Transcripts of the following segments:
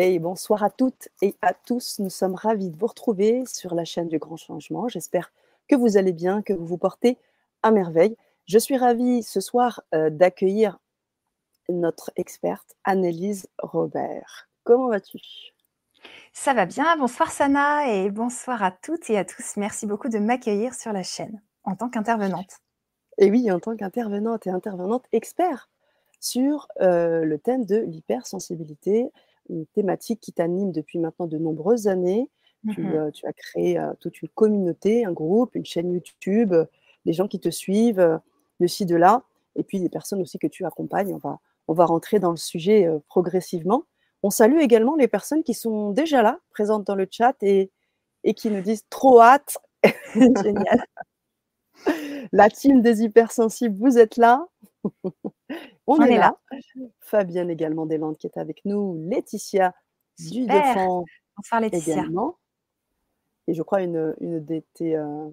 Et bonsoir à toutes et à tous. Nous sommes ravis de vous retrouver sur la chaîne du Grand Changement. J'espère que vous allez bien, que vous vous portez à merveille. Je suis ravie ce soir euh, d'accueillir notre experte Annelise Robert. Comment vas-tu? Ça va bien. Bonsoir Sana et bonsoir à toutes et à tous. Merci beaucoup de m'accueillir sur la chaîne en tant qu'intervenante. Et oui, en tant qu'intervenante et intervenante expert sur euh, le thème de l'hypersensibilité, une thématique qui t'anime depuis maintenant de nombreuses années. Tu, euh, tu as créé euh, toute une communauté, un groupe, une chaîne YouTube, des gens qui te suivent de ci, de là, et puis des personnes aussi que tu accompagnes. On va, on va rentrer dans le sujet progressivement. On salue également les personnes qui sont déjà là, présentes dans le chat et, et qui nous disent trop hâte. Génial. La team des hypersensibles, vous êtes là. On, On est, est là. Fabienne également Deslandes qui est avec nous. Laetitia du. Defend Bonsoir Laetitia. également. Et je crois une, une de tes euh,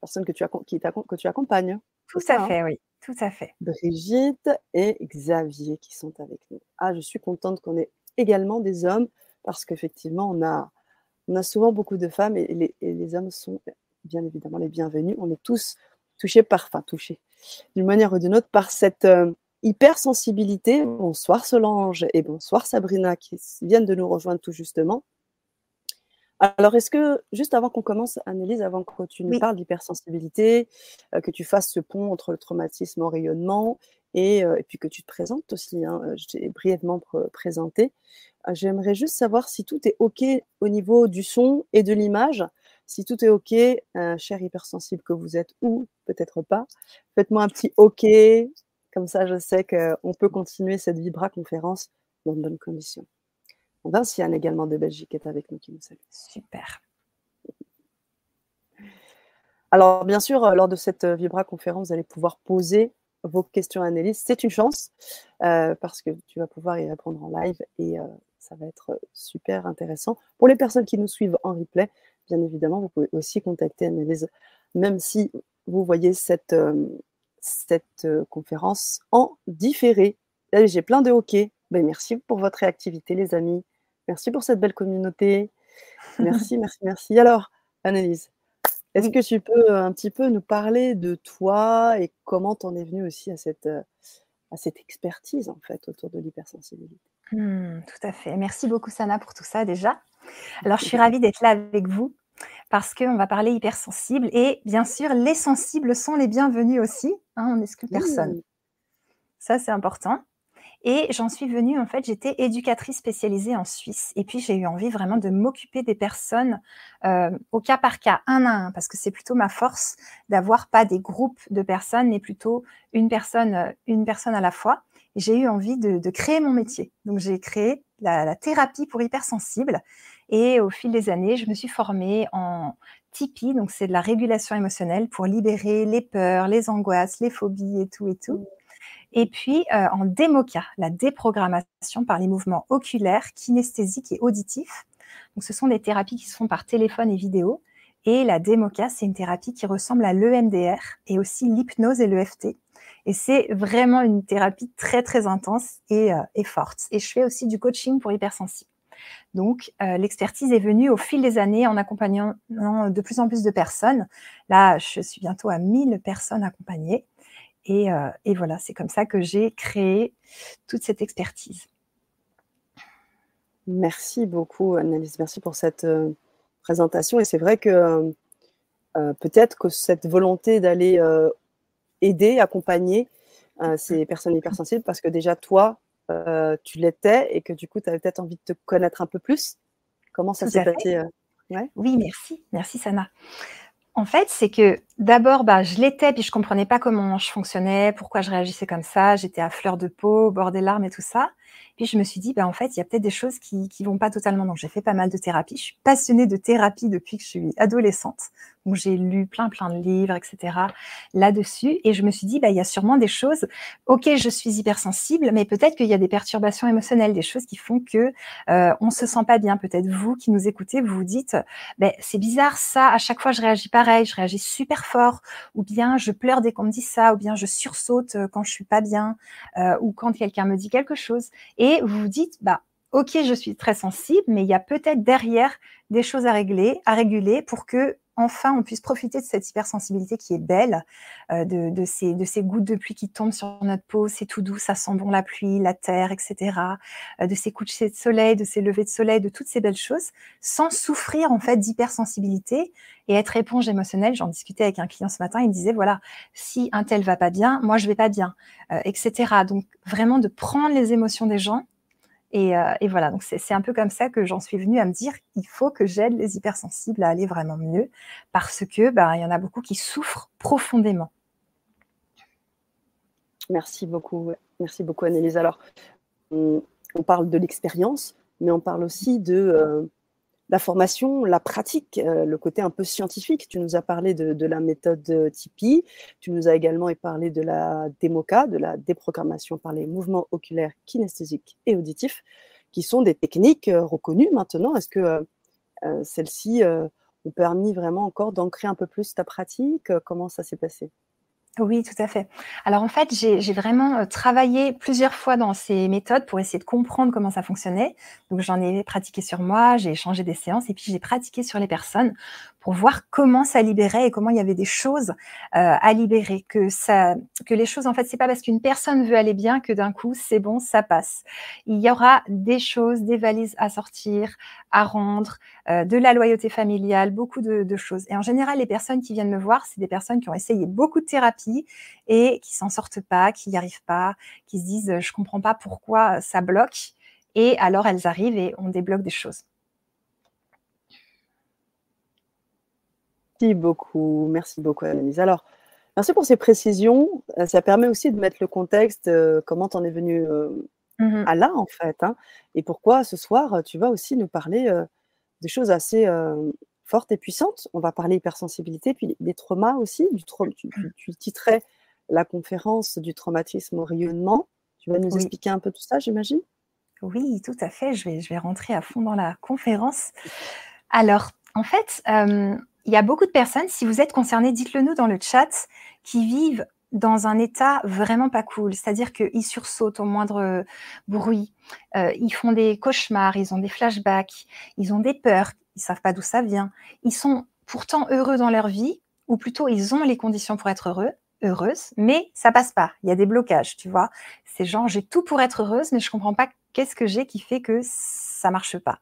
personnes que tu, qui t'accom- que tu accompagnes. Tout à hein fait, oui. Tout à fait. Brigitte et Xavier qui sont avec nous. Ah, je suis contente qu'on ait également des hommes parce qu'effectivement, on a, on a souvent beaucoup de femmes et les, et les hommes sont bien évidemment les bienvenus. On est tous touchés par, enfin touchés d'une manière ou d'une autre par cette euh, hypersensibilité. Bonsoir Solange et bonsoir Sabrina qui viennent de nous rejoindre tout justement. Alors, est-ce que, juste avant qu'on commence, Annelise, avant que tu nous Oui. parles d'hypersensibilité, euh, que tu fasses ce pont entre le traumatisme au rayonnement et, euh, et puis que tu te présentes aussi, hein, euh, je t'ai brièvement pr- présenté, euh, j'aimerais juste savoir si tout est OK au niveau du son et de l'image, si tout est OK, cher hypersensible que vous êtes ou peut-être pas. Faites-moi un petit OK, comme ça je sais qu'on peut continuer cette Vibra conférence dans de bonnes conditions. Vinciane également de Belgique est avec nous qui nous salue. Super. Alors, bien sûr, euh, lors de cette euh, Vibra conférence, vous allez pouvoir poser vos questions à Annelise. C'est une chance euh, parce que tu vas pouvoir y répondre en live et euh, ça va être super intéressant. Pour les personnes qui nous suivent en replay, bien évidemment, vous pouvez aussi contacter Annelise, même si vous voyez cette, euh, cette euh, conférence en différé. J'ai plein de hockey. Ben, merci pour votre réactivité, les amis. Merci pour cette belle communauté. Merci, merci, merci. Alors, Annelise, est-ce Oui. que tu peux un petit peu nous parler de toi et comment t'en es venue aussi à cette, euh, à cette expertise en fait autour de l'hypersensibilité? Hmm, tout à fait. Merci beaucoup Sana pour tout ça déjà. Alors, je suis ravie d'être là avec vous parce qu'on va parler hypersensible et bien sûr, les sensibles sont les bienvenus aussi. Hein, on n'exclut personne. Ça, c'est important. Et j'en suis venue, en fait, j'étais éducatrice spécialisée en Suisse. Et puis, j'ai eu envie vraiment de m'occuper des personnes euh, au cas par cas, un à un, parce que c'est plutôt ma force d'avoir pas des groupes de personnes, mais plutôt une personne, euh, une personne à la fois. J'ai eu envie de, de créer mon métier. Donc, j'ai créé la, la thérapie pour hypersensibles. Et au fil des années, je me suis formée en TIPI, donc c'est de la régulation émotionnelle pour libérer les peurs, les angoisses, les phobies et tout et tout. Et puis euh, en démoca, la déprogrammation par les mouvements oculaires, kinesthésiques et auditifs. Donc ce sont des thérapies qui se font par téléphone et vidéo. Et la démoca, c'est une thérapie qui ressemble à l'EMDR et aussi l'hypnose et l'EFT. Et c'est vraiment une thérapie très très intense et, euh, et forte. Et je fais aussi du coaching pour hypersensibles. Donc, euh, l'expertise est venue au fil des années en accompagnant de plus en plus de personnes. Là, je suis bientôt à 1000 personnes accompagnées. Et, euh, et voilà, c'est comme ça que j'ai créé toute cette expertise. Merci beaucoup, Annelise. Merci pour cette euh, présentation. Et c'est vrai que peut-être que cette volonté d'aller aider, accompagner ces personnes hypersensibles, parce que déjà toi, euh, tu l'étais et que du coup, tu avais peut-être envie de te connaître un peu plus. Comment ça s'est passé euh, ouais Oui, merci. Merci, Sana. En fait, c'est que d'abord, bah, je l'étais, puis je comprenais pas comment je fonctionnais, pourquoi je réagissais comme ça. J'étais à fleur de peau, au bord des larmes et tout ça. Puis je me suis dit, bah, en fait, il y a peut-être des choses qui qui vont pas totalement. Donc j'ai fait pas mal de thérapie. Je suis passionnée de thérapie depuis que je suis adolescente. Donc j'ai lu plein plein de livres, etc. là-dessus. Et je me suis dit, bah, il y a sûrement des choses. Ok, je suis hypersensible, mais peut-être qu'il y a des perturbations émotionnelles, des choses qui font que euh, on se sent pas bien. Peut-être vous qui nous écoutez, vous vous dites, ben, c'est bizarre ça. À chaque fois, je réagis pareil. Je réagis super fort, ou bien je pleure dès qu'on me dit ça, ou bien je sursaute euh, quand je suis pas bien, euh, ou quand quelqu'un me dit quelque chose. Et vous vous dites, bah ok, je suis très sensible, mais il y a peut-être derrière des choses à régler, à réguler pour que enfin on puisse profiter de cette hypersensibilité qui est belle, euh, de, ces, de ces gouttes de pluie qui tombent sur notre peau, c'est tout doux, ça sent bon la pluie, la terre, etc. Euh, de ces couchers de soleil, de ces levées de soleil, de toutes ces belles choses, sans souffrir en fait d'hypersensibilité et être éponge émotionnelle. J'en discutais avec un client ce matin, il me disait voilà, si un tel va pas bien, moi je vais pas bien, euh, etc. Donc vraiment de prendre les émotions des gens euh, et, voilà, donc c'est un peu comme ça que j'en suis venue à me dire il faut que j'aide les hypersensibles à aller vraiment mieux parce que il y en a beaucoup qui souffrent profondément. Merci beaucoup, merci beaucoup Annelise. Alors, on, parle de l'expérience, mais on parle aussi de, euh, la formation, la pratique, euh, le côté un peu scientifique. Tu nous as parlé de, la méthode euh, Tipeee, tu nous as également parlé de la démoca, de la déprogrammation par les mouvements oculaires kinesthésiques et auditifs, qui sont des techniques euh, reconnues maintenant. Est-ce que celles-ci ont permis vraiment encore d'ancrer un peu plus ta pratique? Comment ça s'est passé? Oui, tout à fait. Alors en fait, j'ai vraiment euh, travaillé plusieurs fois dans ces méthodes pour essayer de comprendre comment ça fonctionnait. Donc j'en ai pratiqué sur moi, j'ai échangé des séances et puis j'ai pratiqué sur les personnes pour voir comment ça libérait et comment il y avait des choses euh, à libérer. Que ça, que les choses en fait, c'est pas parce qu'une personne veut aller bien que d'un coup c'est bon, ça passe. Il y aura des choses, des valises à sortir, à rendre, euh, de la loyauté familiale, beaucoup de, choses. Et en général, les personnes qui viennent me voir, c'est des personnes qui ont essayé beaucoup de thérapie et qui s'en sortent pas, qui n'y arrivent pas, qui se disent je comprends pas pourquoi ça bloque. Et alors elles arrivent et on débloque des choses. Merci beaucoup, merci beaucoup Annelise. Alors, merci pour ces précisions. Euh, ça permet aussi de mettre le contexte, euh, comment tu en es venu euh, mmh à là en fait, hein, et pourquoi ce soir tu vas aussi nous parler des choses assez forte et puissante. On va parler hypersensibilité, puis des traumas aussi. Du tu, tu, titrais la conférence du traumatisme au rayonnement. Tu vas nous expliquer un peu tout ça, j'imagine? Oui, tout à fait. Je vais, je vais rentrer à fond dans la conférence. Alors, en fait, euh, il y a beaucoup de personnes, si vous êtes concernés, dites-le nous dans le chat, qui vivent dans un état vraiment pas cool. C'est-à-dire qu'ils sursautent au moindre bruit, euh, ils font des cauchemars, ils ont des flashbacks, ils ont des peurs, ils savent pas d'où ça vient. Ils sont pourtant heureux dans leur vie, ou plutôt ils ont les conditions pour être heureux, heureuses, mais ça passe pas. Il y a des blocages, tu vois. C'est genre j'ai tout pour être heureuse, mais je comprends pas qu'est-ce que j'ai qui fait que ça marche pas?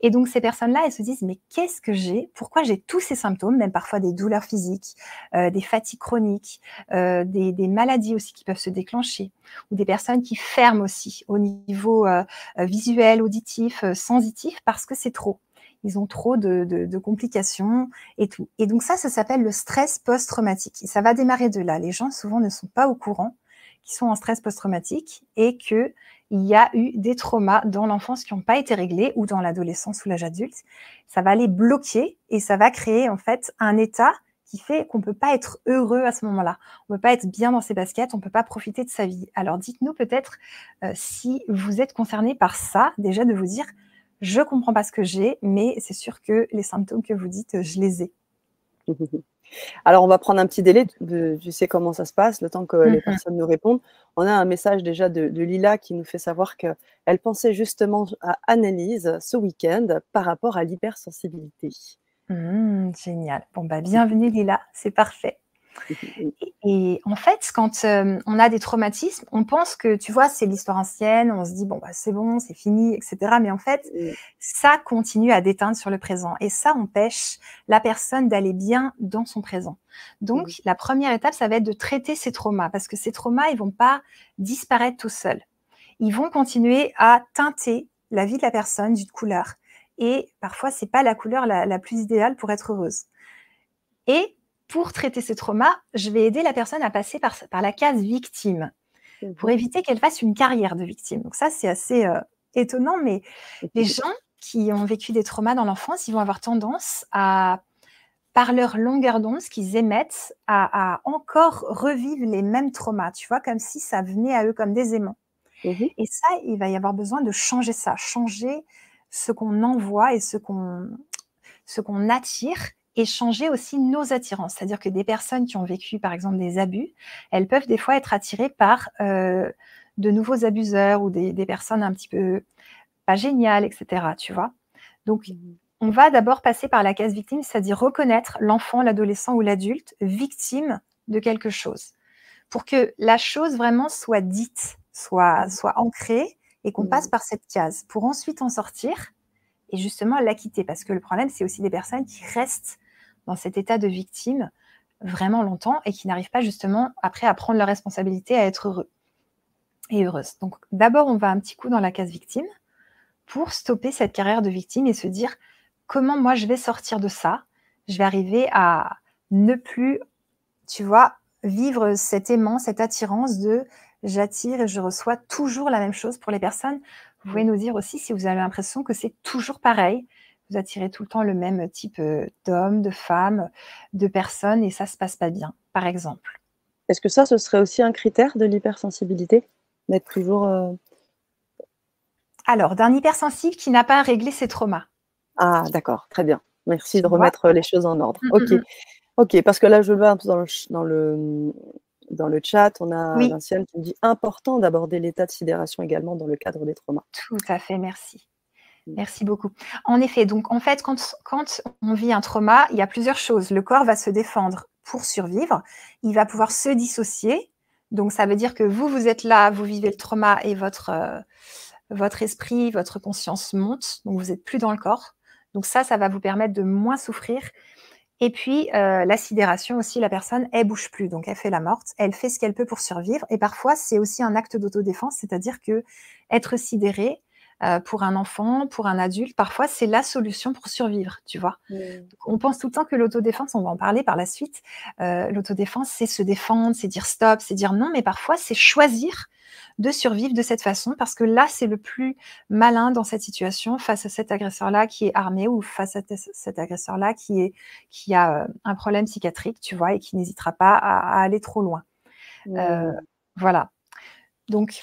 Et donc ces personnes-là, elles se disent mais qu'est-ce que j'ai? Pourquoi j'ai tous ces symptômes, même parfois des douleurs physiques, euh, des fatigues chroniques, euh, des, maladies aussi qui peuvent se déclencher, ou des personnes qui ferment aussi au niveau euh, visuel, auditif, sensitif parce que c'est trop? Ils ont trop de, complications et tout. Et donc ça, ça s'appelle le stress post-traumatique. Ça va démarrer de là. Les gens souvent ne sont pas au courant qu'ils sont en stress post-traumatique et qu'il y a eu des traumas dans l'enfance qui n'ont pas été réglés ou dans l'adolescence ou l'âge adulte. Ça va les bloquer et ça va créer en fait un état qui fait qu'on ne peut pas être heureux à ce moment-là. On ne peut pas être bien dans ses baskets, on ne peut pas profiter de sa vie. Alors dites-nous peut-être euh, si vous êtes concerné par ça, déjà de vous dire, je comprends pas ce que j'ai, mais c'est sûr que les symptômes que vous dites, je les ai. Alors, on va prendre un petit délai. Tu sais comment ça se passe, le temps que les mm-hmm. personnes nous répondent. On a un message déjà de, Lila qui nous fait savoir qu'elle pensait justement à Analyse ce week-end par rapport à l'hypersensibilité. Mmh, génial. Bon, bah, bienvenue Lila, c'est parfait. Et, en fait, quand euh, on a des traumatismes, on pense que, tu vois, c'est l'histoire ancienne, on se dit, bon, bah, c'est bon, c'est fini, etc. Mais en fait, ça continue à déteindre sur le présent. Et ça empêche la personne d'aller bien dans son présent. Donc, la première étape, ça va être de traiter ces traumas, parce que ces traumas, ils vont pas disparaître tout seuls. Ils vont continuer à teinter la vie de la personne d'une couleur. Et parfois, c'est pas la couleur la, la plus idéale pour être heureuse. Et pour traiter ces traumas, je vais aider la personne à passer par, la case victime pour éviter qu'elle fasse une carrière de victime. Donc ça, c'est assez euh, étonnant, mais les gens qui ont vécu des traumas dans l'enfance, ils vont avoir tendance à, par leur longueur d'onde, ce qu'ils émettent, à, encore revivre les mêmes traumas, tu vois, comme si ça venait à eux comme des aimants. Mhm. Et ça, il va y avoir besoin de changer ça, changer ce qu'on envoie et ce qu'on ce qu'on attire et changer aussi nos attirances. C'est-à-dire que des personnes qui ont vécu, par exemple, des abus, elles peuvent des fois être attirées par euh, de nouveaux abuseurs ou des, personnes un petit peu pas génial, etc. Tu vois Donc, mmh. on va d'abord passer par la case victime, c'est-à-dire reconnaître l'enfant, l'adolescent ou l'adulte victime de quelque chose, pour que la chose vraiment soit dite, soit, mmh. soit ancrée et qu'on passe par cette case, pour ensuite en sortir et justement la quitter. Parce que le problème, c'est aussi des personnes qui restent dans cet état de victime vraiment longtemps et qui n'arrivent pas justement après à prendre leur responsabilité, à être heureux et heureuse. Donc d'abord, on va un petit coup dans la case victime pour stopper cette carrière de victime et se dire comment moi je vais sortir de ça. Je vais arriver à ne plus, tu vois, vivre cet aimant, cette attirance de j'attire et je reçois toujours la même chose pour les personnes. Vous pouvez nous dire aussi si vous avez l'impression que c'est toujours pareil. Vous attirez tout le temps le même type euh, d'hommes, de femmes, de personnes et ça se passe pas bien, par exemple. Est-ce que ça, ce serait aussi un critère de l'hypersensibilité D'être toujours. Euh, Alors, d'un hypersensible qui n'a pas réglé ses traumas. Ah, d'accord, très bien. Merci de remettre les choses en ordre. Mmh, ok. Mmh, mmh. Ok, parce que là, je le vois un peu dans le, dans le, dans le chat, on a oui. qui me dit important d'aborder l'état de sidération également dans le cadre des traumas. Tout à fait, merci. Mmh. Merci beaucoup. En effet, donc en fait, quand, quand on vit un trauma, il y a plusieurs choses. Le corps va se défendre pour survivre. Il va pouvoir se dissocier. Donc ça veut dire que vous, vous êtes là, vous vivez le trauma et votre, euh, votre esprit, votre conscience monte. Donc vous n'êtes plus dans le corps. Donc ça, ça va vous permettre de moins souffrir et puis, euh, la sidération aussi, la personne, elle bouge plus, donc elle fait la morte, elle fait ce qu'elle peut pour survivre. Et parfois, c'est aussi un acte d'autodéfense, c'est-à-dire que être sidéré euh, pour un enfant, pour un adulte, parfois c'est la solution pour survivre, tu vois. Mmh. On pense tout le temps que l'autodéfense, on va en parler par la suite. Euh, l'autodéfense, c'est se défendre, c'est dire stop, c'est dire non, mais parfois c'est choisir de survivre de cette façon parce que là, c'est le plus malin dans cette situation face à cet agresseur-là qui est armé ou face à cet agresseur-là qui, est, qui a euh, un problème psychiatrique, tu vois, et qui n'hésitera pas à, aller trop loin. Euh, voilà. Donc,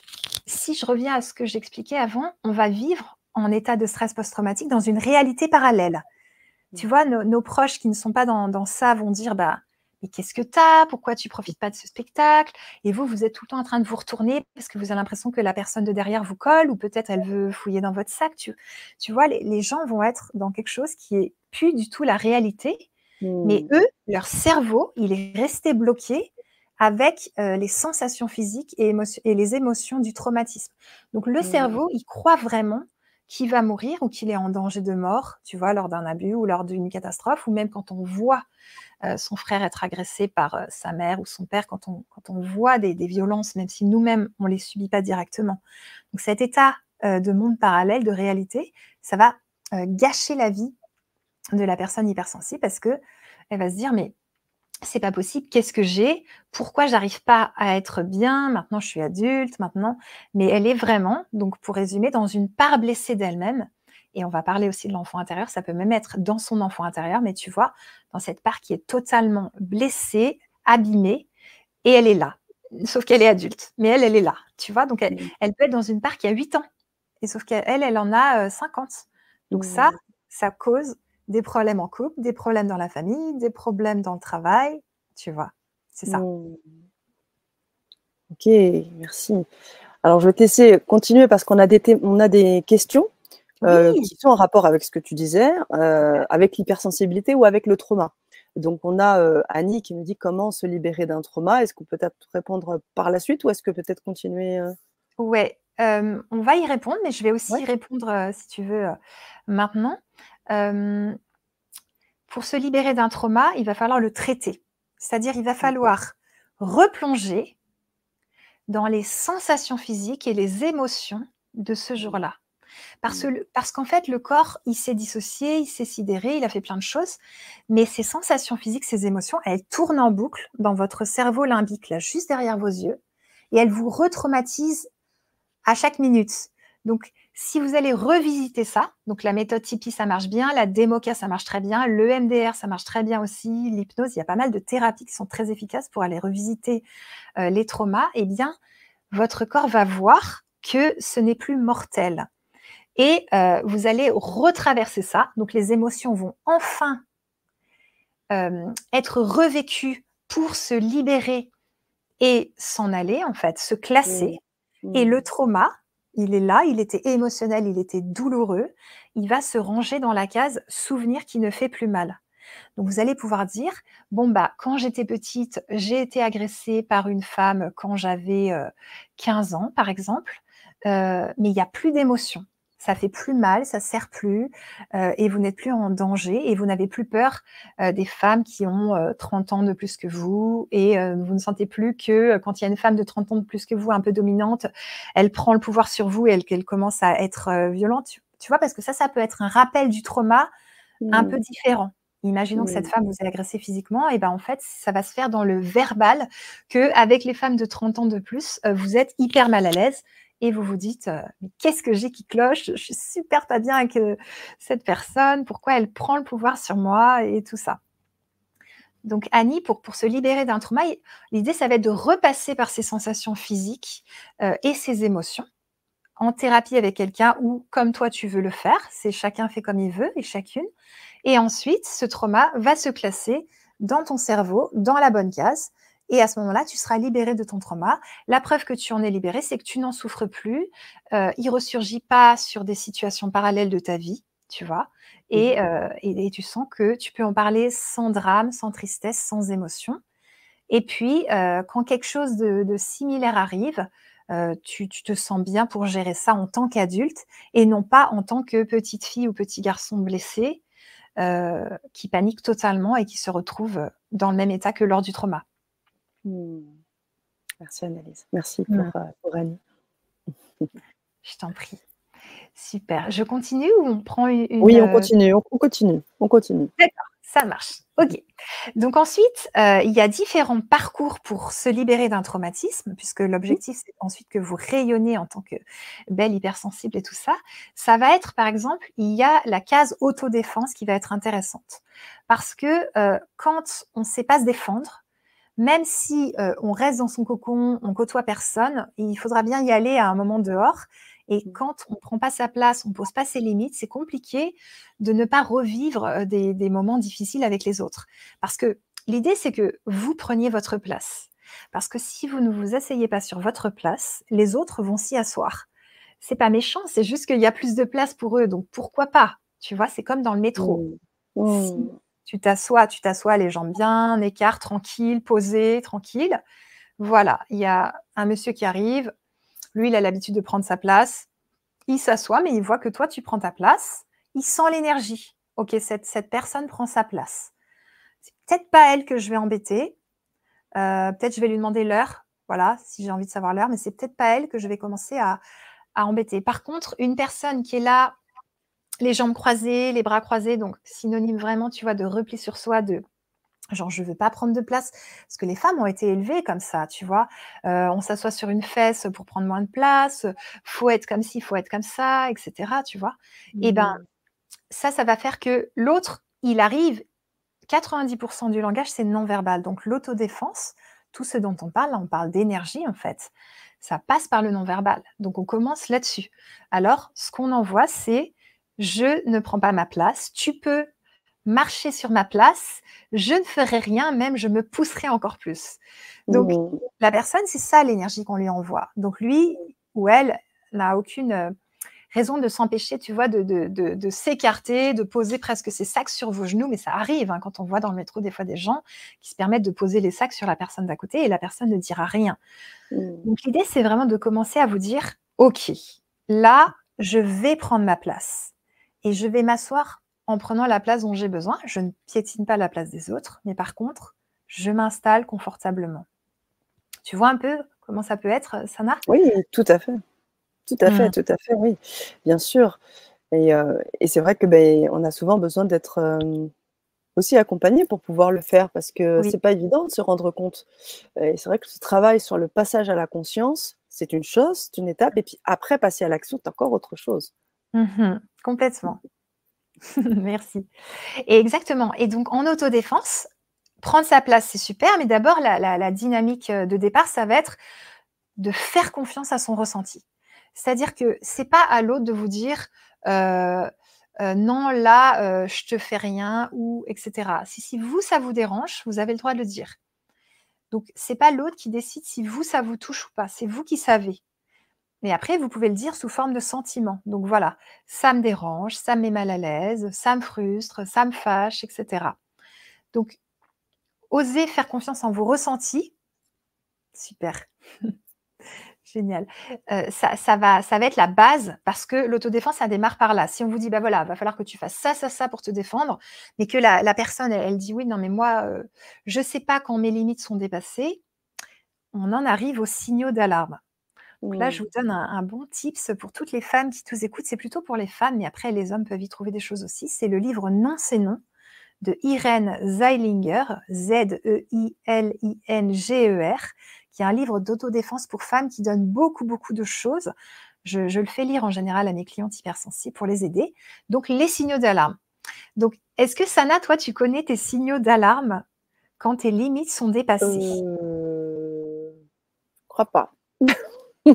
si je reviens à ce que j'expliquais avant, on va vivre en état de stress post-traumatique dans une réalité parallèle. Tu mmh. vois, nos, proches qui ne sont pas dans, dans ça vont dire, bah, mais qu'est-ce que t'as? Pourquoi tu profites pas de ce spectacle? Et vous, vous êtes tout le temps en train de vous retourner parce que vous avez l'impression que la personne de derrière vous colle ou peut-être elle veut fouiller dans votre sac. Tu, tu vois, les, gens vont être dans quelque chose qui est plus du tout la réalité. Mais mmh. eux, leur cerveau, il est resté bloqué avec euh, les sensations physiques et, et, les émotions du traumatisme. Donc le mmh. cerveau, il croit vraiment qu'il va mourir ou qu'il est en danger de mort, tu vois, lors d'un abus ou lors d'une catastrophe, ou même quand on voit euh, son frère être agressé par euh, sa mère ou son père, quand on, quand on voit des, violences, même si nous-mêmes, on ne les subit pas directement. Donc cet état de monde parallèle, de réalité, ça va gâcher la vie de la personne hypersensible parce que elle va se dire, mais c'est pas possible, qu'est-ce que j'ai? Pourquoi j'arrive pas à être bien? Maintenant, je suis adulte, maintenant. Mais elle est vraiment, donc pour résumer, dans une part blessée d'elle-même et on va parler aussi de l'enfant intérieur, ça peut même être dans son enfant intérieur, mais tu vois, dans cette part qui est totalement blessée, abîmée, et elle est là. Sauf qu'elle est adulte, mais elle, elle est là, tu vois? Donc, elle, mmh. peut être dans une part qui a 8 ans, et sauf qu'elle, elle en a 50. Euh, Donc ça, mmh. ça cause des problèmes en couple, des problèmes dans la famille, des problèmes dans le travail, tu vois. C'est ça. Mmh. Ok, merci. Alors, je vais te laisser continuer parce qu'on a des, on a des questions. Euh, qui sont en rapport avec ce que tu disais, euh, avec l'hypersensibilité ou avec le trauma. Donc, on a euh, Annie qui nous dit comment se libérer d'un trauma. Est-ce qu'on peut peut-être répondre par la suite ou est-ce que peut-être continuer Ouais, on va y répondre, mais je vais aussi y répondre, si tu veux, maintenant. Pour se libérer d'un trauma, il va falloir le traiter. C'est-à-dire, il va falloir replonger dans les sensations physiques et les émotions de ce jour-là. Parce, parce qu'en fait, le corps, il s'est dissocié, il s'est sidéré, il a fait plein de choses, mais ces sensations physiques, ces émotions, elles tournent en boucle dans votre cerveau limbique, là, juste derrière vos yeux, et elles vous retraumatisent à chaque minute. Donc, si vous allez revisiter ça, donc la méthode Tipeee, ça marche bien, la Democa, ça marche très bien, le MDR, ça marche très bien aussi, l'hypnose, il y a pas mal de thérapies qui sont très efficaces pour aller revisiter euh, les traumas, eh bien, votre corps va voir que ce n'est plus mortel. Et euh, vous allez retraverser ça. Donc les émotions vont enfin euh, être revécues pour se libérer et s'en aller, en fait, se classer. Mmh. Et le mmh. trauma, il est là, il était émotionnel, il était douloureux, il va se ranger dans la case souvenir qui ne fait plus mal. Donc vous allez pouvoir dire bon bah quand j'étais petite, j'ai été agressée par une femme quand j'avais 15 ans par exemple, mais il n'y a plus d'émotion ça fait plus mal, ça sert plus, euh, et vous n'êtes plus en danger, et vous n'avez plus peur euh, des femmes qui ont 30 euh, ans de plus que vous, et vous ne sentez plus que quand il y a une femme de 30 ans de plus que vous, un peu dominante, elle prend le pouvoir sur vous et qu'elle commence à être violente. Tu, vois, parce que ça, ça peut être un rappel du trauma un peu mmh. différent. Imaginons que cette femme vous ait agressé physiquement, et ben en fait, ça va se faire dans le verbal que avec les femmes de 30 ans de plus, vous êtes hyper mal à l'aise et vous vous dites mais qu'est-ce que j'ai qui cloche? Je suis super pas bien avec cette personne. Pourquoi elle prend le pouvoir sur moi et tout ça? Donc Annie, pour, pour se libérer d'un trauma, l'idée ça va être de repasser par ses sensations physiques et ses émotions en thérapie avec quelqu'un ou comme toi tu veux le faire. C'est chacun fait comme il veut et chacune. Et ensuite, ce trauma va se classer dans ton cerveau, dans la bonne case. Et à ce moment-là, tu seras libéré de ton trauma. La preuve que tu en es libéré, c'est que tu n'en souffres plus. Euh, il ressurgit pas sur des situations parallèles de ta vie, tu vois. Et, mmh. euh, et, tu sens que tu peux en parler sans drame, sans tristesse, sans émotion. Et puis, euh, quand quelque chose de, similaire arrive, euh, tu, tu, te sens bien pour gérer ça en tant qu'adulte et non pas en tant que petite fille ou petit garçon blessé qui panique totalement et qui se retrouve dans le même état que lors du trauma. Hmm. Merci. Merci pour, euh, pour Annie. Je t'en prie. Super. Je continue ou on prend une. Oui, on euh, continue, on, continue, on continue. D'accord, ça marche. Ok. Donc ensuite, euh, il y a différents parcours pour se libérer d'un traumatisme, puisque l'objectif, c'est ensuite que vous rayonnez en tant que belle hypersensible et tout ça. Ça va être, par exemple, il y a la case autodéfense qui va être intéressante. Parce que quand on ne sait pas se défendre, même si euh, on reste dans son cocon, on côtoie personne, il faudra bien y aller à un moment dehors. Et mmh. quand on ne prend pas sa place, on ne pose pas ses limites, c'est compliqué de ne pas revivre euh, des, des, moments difficiles avec les autres. Parce que l'idée, c'est que vous preniez votre place. Parce que si vous ne vous asseyez pas sur votre place, les autres vont s'y asseoir. C'est pas méchant, c'est juste qu'il y a plus de place pour eux. Donc pourquoi pas? Tu vois, c'est comme dans le métro. Mmh. Si mmh. Tu t'assois, tu t'assois les jambes bien, écart, tranquille, posé, tranquille. Voilà, il y a un monsieur qui arrive. Lui, il a l'habitude de prendre sa place. Il s'assoit, mais il voit que toi, tu prends ta place. Il sent l'énergie. Ok, cette, personne prend sa place. C'est peut-être pas elle que je vais embêter. Euh, peut-être je vais lui demander l'heure. Voilà, si j'ai envie de savoir l'heure, mais c'est peut-être pas elle que je vais commencer à embêter. Par contre, une personne qui est là les jambes croisées, les bras croisés, donc synonyme vraiment, tu vois, de repli sur soi, de genre je veux pas prendre de place, parce que les femmes ont été élevées comme ça, tu vois. Euh, on s'assoit sur une fesse pour prendre moins de place, faut être comme ci, faut être comme ça, etc. Tu vois. Et ben mmh. ça, ça va faire que l'autre, il arrive. 90% du langage, c'est non-verbal. Donc l'autodéfense, tout ce dont on parle, on parle d'énergie en fait. Ça passe par le non-verbal. Donc on commence là-dessus. Alors, ce qu'on envoie, c'est je ne prends pas ma place, tu peux marcher sur ma place, je ne ferai rien, même je me pousserai encore plus. Donc mmh. la personne, c'est ça l'énergie qu'on lui envoie. Donc lui ou elle n'a aucune euh, raison de s'empêcher, tu vois, de, de, s'écarter, de poser presque ses sacs sur vos genoux, mais ça arrive hein, quand on voit dans le métro des fois des gens qui se permettent de poser les sacs sur la personne d'à côté et la personne ne dira rien. Mmh. Donc l'idée, c'est vraiment de commencer à vous dire, OK, là, je vais prendre ma place et je vais m'asseoir en prenant la place dont j'ai besoin. Je ne piétine pas la place des autres, mais par contre, je m'installe confortablement. Tu vois un peu comment ça peut être, Sana? Oui, tout à fait. Tout à fait, mmh. tout à fait, oui, bien sûr. Et, euh, c'est vrai que ben, on a souvent besoin d'être euh, aussi accompagné pour pouvoir le faire parce que c'est pas évident de se rendre compte. Et c'est vrai que ce travail sur le passage à la conscience, c'est une chose, c'est une étape, et puis après passer à l'action, c'est encore autre chose. Mmh complètement. Merci. Et exactement. Et donc, en autodéfense, prendre sa place, c'est super, mais d'abord, la, dynamique euh, de départ, ça va être de faire confiance à son ressenti. C'est-à-dire que c'est pas à l'autre de vous dire euh, euh, non, là, je te fais rien ou etc. Si, si vous, ça vous dérange, vous avez le droit de le dire. Donc, c'est pas l'autre qui décide si vous, ça vous touche ou pas. C'est vous qui savez. Et après, vous pouvez le dire sous forme de sentiment. Donc voilà, ça me dérange, ça me met mal à l'aise, ça me frustre, ça me fâche, etc. Donc, osez faire confiance en vos ressentis. Super. Génial. Euh, ça, va, ça va être la base parce que l'autodéfense, ça démarre par là. Si on vous dit, bah voilà, va falloir que tu fasses ça, ça, ça pour te défendre, mais que la, personne, elle, dit oui, non, mais moi, euh, je ne sais pas quand mes limites sont dépassées, on en arrive aux signaux d'alarme. Donc là, je vous donne un, bon tips pour toutes les femmes qui nous écoutent. C'est plutôt pour les femmes, mais après, les hommes peuvent y trouver des choses aussi. C'est le livre Non, c'est non de Irène Zeilinger, Z-E-I-L-I-N-G-E-R, qui est un livre d'autodéfense pour femmes qui donne beaucoup, beaucoup de choses. Je, je, le fais lire en général à mes clientes hypersensibles pour les aider. Donc, les signaux d'alarme. Donc, est-ce que Sana, toi, tu connais tes signaux d'alarme quand tes limites sont dépassées? Euh... crois pas.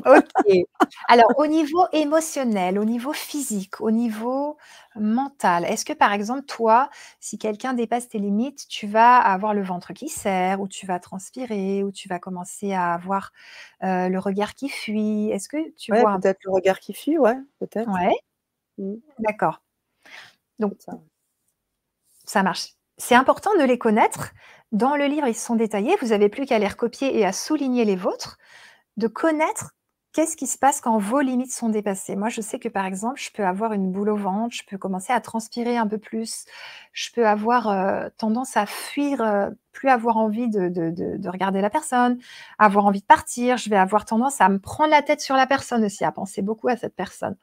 Ok. Alors, au niveau émotionnel, au niveau physique, au niveau mental, est-ce que par exemple, toi, si quelqu'un dépasse tes limites, tu vas avoir le ventre qui serre, ou tu vas transpirer, ou tu vas commencer à avoir euh, le regard qui fuit? Est-ce que tu ouais, vois peut-être le regard qui fuit, ouais, peut-être. Ouais. Mmh. D'accord. Donc, ça. ça marche. C'est important de les connaître. Dans le livre, ils sont détaillés. Vous n'avez plus qu'à les recopier et à souligner les vôtres de connaître qu'est-ce qui se passe quand vos limites sont dépassées? Moi, je sais que par exemple, je peux avoir une boule au ventre, je peux commencer à transpirer un peu plus, je peux avoir euh, tendance à fuir, euh, plus avoir envie de, regarder la personne, avoir envie de partir, je vais avoir tendance à me prendre la tête sur la personne aussi, à penser beaucoup à cette personne.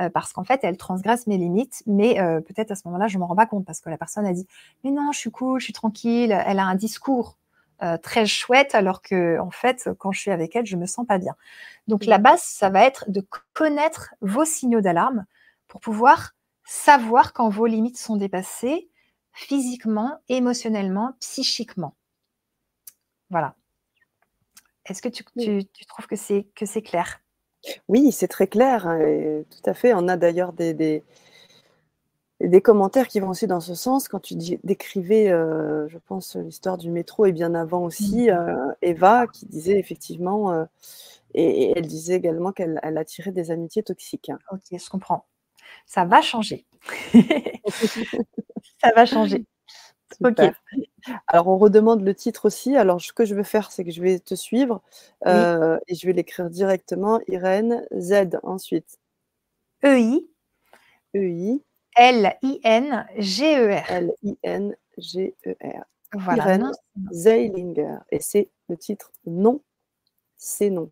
Euh, parce qu'en fait, elle transgresse mes limites, mais peut-être à ce moment-là, je ne m'en rends pas compte parce que la personne a dit Mais non, je suis cool, je suis tranquille. Elle a un discours euh, très chouette, alors que en fait, quand je suis avec elle, je me sens pas bien. Donc la base, ça va être de connaître vos signaux d'alarme pour pouvoir savoir quand vos limites sont dépassées physiquement, émotionnellement, psychiquement. Voilà. Est-ce que tu, trouves que c'est que c'est clair? Oui, c'est très clair, hein, tout à fait. On a d'ailleurs des des commentaires qui vont aussi dans ce sens. Quand tu décrivais, euh, je pense, l'histoire du métro et bien avant aussi, mmh. euh, Eva qui disait effectivement, euh, et, elle disait également qu'elle elle attirait des amitiés toxiques. Ok, je comprends. Ça va changer. Ça va changer. Ok. Alors, on redemande le titre aussi. Alors, ce que je vais faire, c'est que je vais te suivre et je vais l'écrire directement. Irène, Z ensuite. EI. EI. L-I-N-G-E-R. L-I-N-G-E-R. Voilà. Zeilinger. Et c'est le titre Non, c'est non.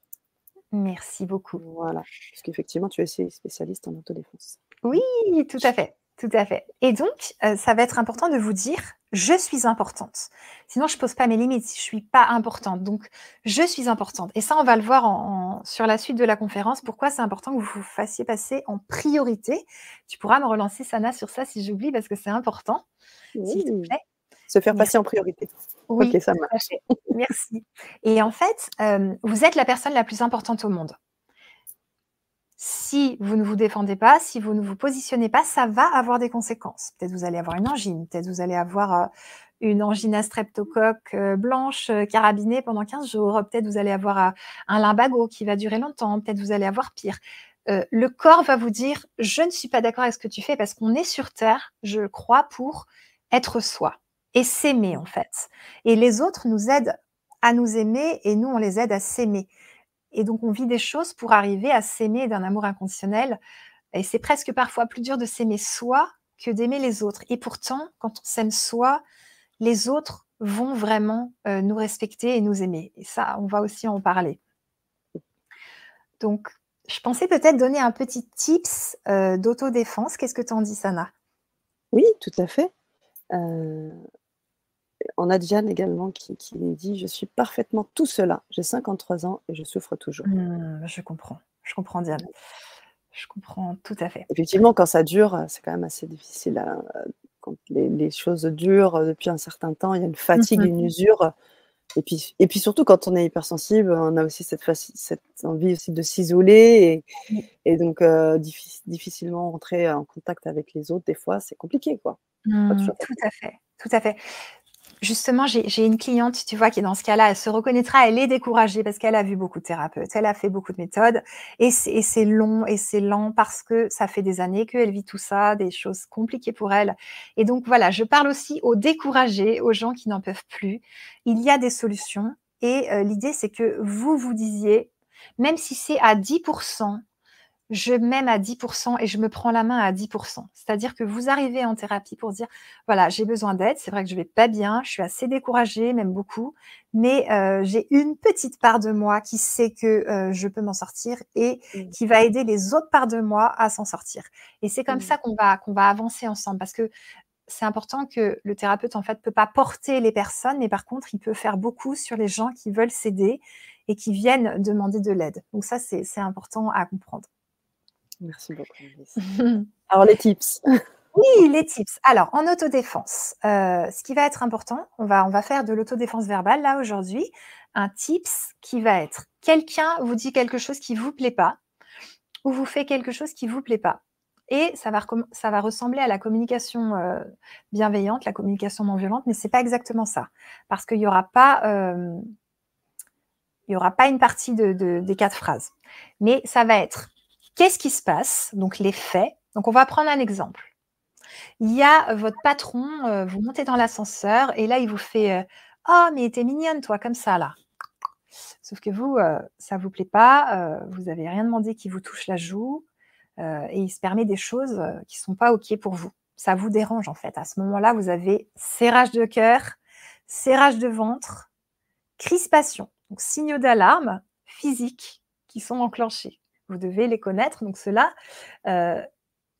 Merci beaucoup. Voilà. Parce qu'effectivement, tu es spécialiste en autodéfense. Oui, tout à fait. Tout à fait. Et donc, euh, ça va être important de vous dire, je suis importante. Sinon, je pose pas mes limites. Je suis pas importante. Donc, je suis importante. Et ça, on va le voir en, sur la suite de la conférence. Pourquoi c'est important que vous vous fassiez passer en priorité. Tu pourras me relancer, Sana, sur ça si j'oublie, parce que c'est important. S'il te plaît. Se faire passer en priorité. Oui, ça marche. Merci. Et en fait, euh, vous êtes la personne la plus importante au monde si vous ne vous défendez pas, si vous ne vous positionnez pas, ça va avoir des conséquences. Peut-être vous allez avoir une angine, peut-être vous allez avoir euh, une angine à streptocoque euh, blanche euh, carabinée pendant 15 jours, peut-être vous allez avoir un limbago qui va durer longtemps, peut-être vous allez avoir pire. le corps va vous dire je ne suis pas d'accord avec ce que tu fais parce qu'on est sur terre, je crois, pour être soi et s'aimer en fait. Et les autres nous aident à nous aimer et nous on les aide à s'aimer. Et donc, on vit des choses pour arriver à s'aimer d'un amour inconditionnel. Et c'est presque parfois plus dur de s'aimer soi que d'aimer les autres. Et pourtant, quand on s'aime soi, les autres vont vraiment euh, nous respecter et nous aimer. Et ça, on va aussi en parler. Donc, je pensais peut-être donner un petit tips euh, d'autodéfense. Qu'est-ce que tu en dis, Sana? Oui, tout à fait. Euh, on a Diane également qui, qui dit Je suis parfaitement tout cela. J'ai 53 ans et je souffre toujours. Mmh, je comprends. Je comprends, Diane. Je comprends tout à fait. Effectivement, quand ça dure, c'est quand même assez difficile. quand les, choses durent depuis un certain temps, il y a une fatigue, mmh une usure. Et puis, et puis surtout, quand on est hypersensible, on a aussi cette, cette envie aussi de s'isoler et, donc euh, difficilement rentrer en contact avec les autres. Des fois, c'est compliqué, quoi. Mmh, tout à fait, tout à fait justement, j'ai une cliente, tu vois, qui dans ce cas-là, elle se reconnaîtra, elle est découragée parce qu'elle a vu beaucoup de thérapeutes, elle a fait beaucoup de méthodes, et c'est long et c'est lent parce que ça fait des années qu'elle vit tout ça, des choses compliquées pour elle. Et donc voilà, je parle aussi aux découragés, aux gens qui n'en peuvent plus. Il y a des solutions, et euh, l'idée, c'est que vous vous disiez, même si c'est à 10%, je m'aime à 10% et je me prends la main à 10%. C'est-à-dire que vous arrivez en thérapie pour dire, voilà, j'ai besoin d'aide, c'est vrai que je vais pas bien, je suis assez découragée, même beaucoup, mais euh, j'ai une petite part de moi qui sait que euh, je peux m'en sortir et mmh. qui va aider les autres parts de moi à s'en sortir. Et c'est comme mmh. ça qu'on va, qu'on va avancer ensemble parce que c'est important que le thérapeute, en fait, peut pas porter les personnes, mais par contre, il peut faire beaucoup sur les gens qui veulent s'aider et qui viennent demander de l'aide. Donc ça, c'est important à comprendre. Merci beaucoup. Alors, les tips. Oui, les tips. Alors, en autodéfense, euh, ce qui va être important, on va, on va faire de l'autodéfense verbale là aujourd'hui. Un tips qui va être quelqu'un vous dit quelque chose qui ne vous plaît pas ou vous fait quelque chose qui ne vous plaît pas. Et ça va, ça va ressembler à la communication euh, bienveillante, la communication non violente, mais ce n'est pas exactement ça. Parce qu'il n'y aura pas. Euh, il n'y aura pas une partie de, des quatre phrases. Mais ça va être Qu'est-ce qui se passe? Donc les faits. Donc on va prendre un exemple. Il y a votre patron, euh, vous montez dans l'ascenseur et là il vous fait euh, Oh mais t'es mignonne toi comme ça là. Sauf que vous, euh, ça vous plaît pas, vous n'avez rien demandé qui vous touche la joue et il se permet des choses qui sont pas ok pour vous. Ça vous dérange en fait. À ce moment-là, vous avez serrage de cœur, serrage de ventre, crispation, donc signaux d'alarme physiques qui sont enclenchés. Vous devez les connaître. Donc cela, euh,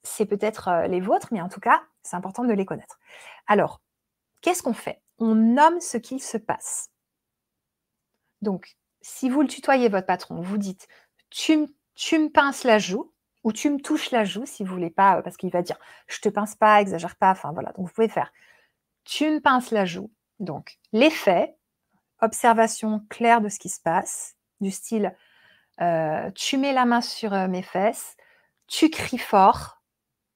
c'est peut-être euh, les vôtres, mais en tout cas, c'est important de les connaître. Alors, qu'est-ce qu'on fait? On nomme ce qu'il se passe. Donc, si vous le tutoyez votre patron, vous dites tu, me pinces la joue ou tu me touches la joue si vous voulez pas, parce qu'il va dire je te pince pas, exagère pas. Enfin voilà, donc vous pouvez faire tu me pinces la joue. Donc, les faits, observation claire de ce qui se passe, du style tu mets la main sur mes fesses, tu cries fort,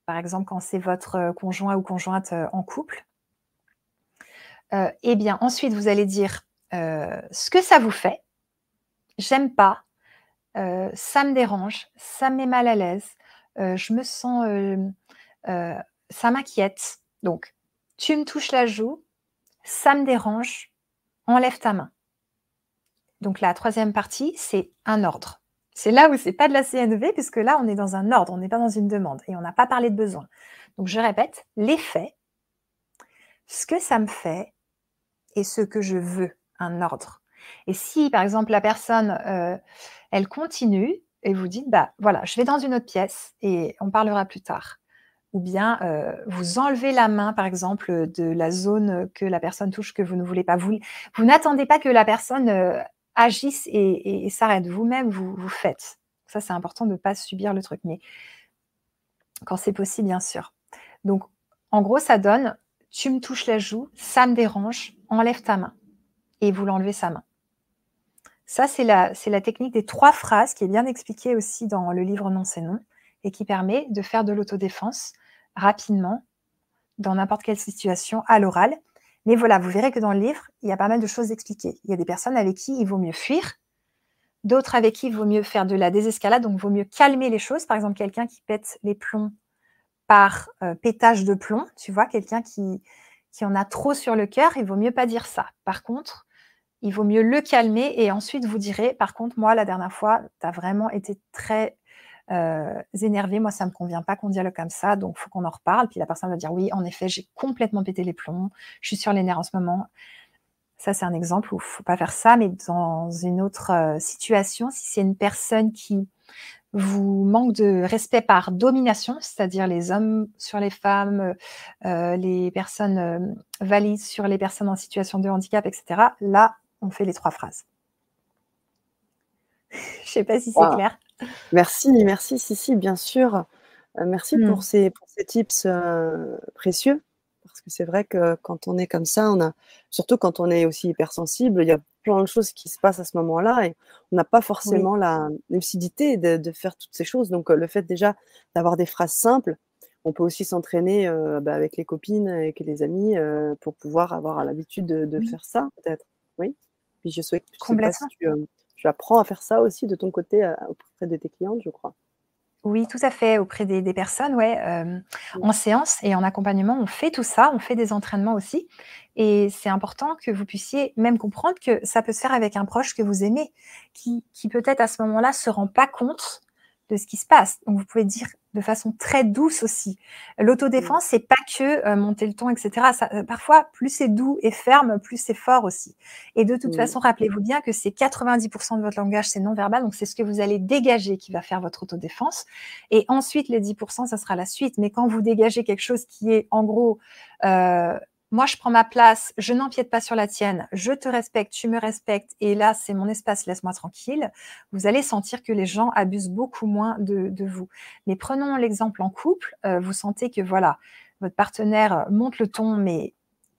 par exemple quand c'est votre conjoint ou conjointe en couple. eh bien, ensuite, vous allez dire ce que ça vous fait. J'aime pas, ça me dérange, ça me met mal à l'aise, je me sens, ça m'inquiète. Donc, tu me touches la joue, ça me dérange, enlève ta main. Donc la troisième partie, c'est un ordre. C'est là où c'est pas de la CNV, puisque là, on est dans un ordre, on n'est pas dans une demande et on n'a pas parlé de besoin. Donc je répète, les faits, ce que ça me fait et ce que je veux, un ordre. Et si, par exemple, la personne, euh, elle continue et vous dites, bah voilà, je vais dans une autre pièce et on parlera plus tard. Ou bien euh, vous enlevez la main, par exemple, de la zone que la personne touche que vous ne voulez pas. Vous, vous n'attendez pas que la personne euh, agissent et, s'arrêtent. Vous-même, vous, faites. Ça, c'est important de ne pas subir le truc, mais quand c'est possible, bien sûr. Donc, en gros, ça donne tu me touches la joue, ça me dérange, enlève ta main. Et vous l'enlevez sa main. Ça, c'est la technique des trois phrases qui est bien expliquée aussi dans le livre Non, c'est non et qui permet de faire de l'autodéfense rapidement dans n'importe quelle situation à l'oral mais voilà, vous verrez que dans le livre, il y a pas mal de choses expliquées. Il y a des personnes avec qui il vaut mieux fuir, d'autres avec qui il vaut mieux faire de la désescalade, donc il vaut mieux calmer les choses. Par exemple, quelqu'un qui pète les plombs par euh, pétage de plomb, tu vois, quelqu'un qui, qui en a trop sur le cœur, il vaut mieux pas dire ça. Par contre, il vaut mieux le calmer et ensuite vous direz, par contre, moi, la dernière fois, tu as vraiment été très euh, énervé, moi ça me convient pas qu'on dialogue comme ça, donc faut qu'on en reparle. Puis la personne va dire oui, en effet, j'ai complètement pété les plombs, je suis sur les nerfs en ce moment. Ça c'est un exemple où faut pas faire ça, mais dans une autre euh, situation, si c'est une personne qui vous manque de respect par domination, c'est-à-dire les hommes sur les femmes, euh, les personnes euh, valides sur les personnes en situation de handicap, etc. Là, on fait les trois phrases. Je sais pas si c'est clair. Merci, merci, si, si, bien sûr. Euh, merci pour mmh. ces pour ces tips, euh, précieux. Parce que c'est vrai que quand on est comme ça, on a surtout quand on est aussi hypersensible, il y a plein de choses qui se passent à ce moment-là et on n'a pas forcément la lucidité de de faire toutes ces choses. Donc, euh, le fait déjà d'avoir des phrases simples on peut aussi s'entraîner bah, avec les copines, avec les amis, pour pouvoir avoir l'habitude de, faire ça, peut-être. Oui. Puis je souhaite que tu, apprends à faire ça aussi de ton côté auprès de tes clientes, je crois. Oui, tout à fait, auprès des, personnes, ouais. en séance et en accompagnement, on fait tout ça, on fait des entraînements aussi. Et c'est important que vous puissiez même comprendre que ça peut se faire avec un proche que vous aimez, qui, qui peut-être à ce moment-là se rend pas compte de ce qui se passe. Donc vous pouvez dire de façon très douce aussi. L'autodéfense, c'est pas que euh, monter le ton, etc. Ça, euh, parfois, plus c'est doux et ferme, plus c'est fort aussi. Et de toute façon, rappelez-vous bien que c'est 90% de votre langage, c'est non verbal, donc c'est ce que vous allez dégager qui va faire votre autodéfense. Et ensuite, les 10%, ça sera la suite. Mais quand vous dégagez quelque chose qui est en gros euh, moi, je prends ma place, je n'empiète pas sur la tienne, je te respecte, tu me respectes, et là, c'est mon espace, laisse-moi tranquille, vous allez sentir que les gens abusent beaucoup moins de, vous. Mais prenons l'exemple en couple, euh, vous sentez que voilà, votre partenaire monte le ton, mais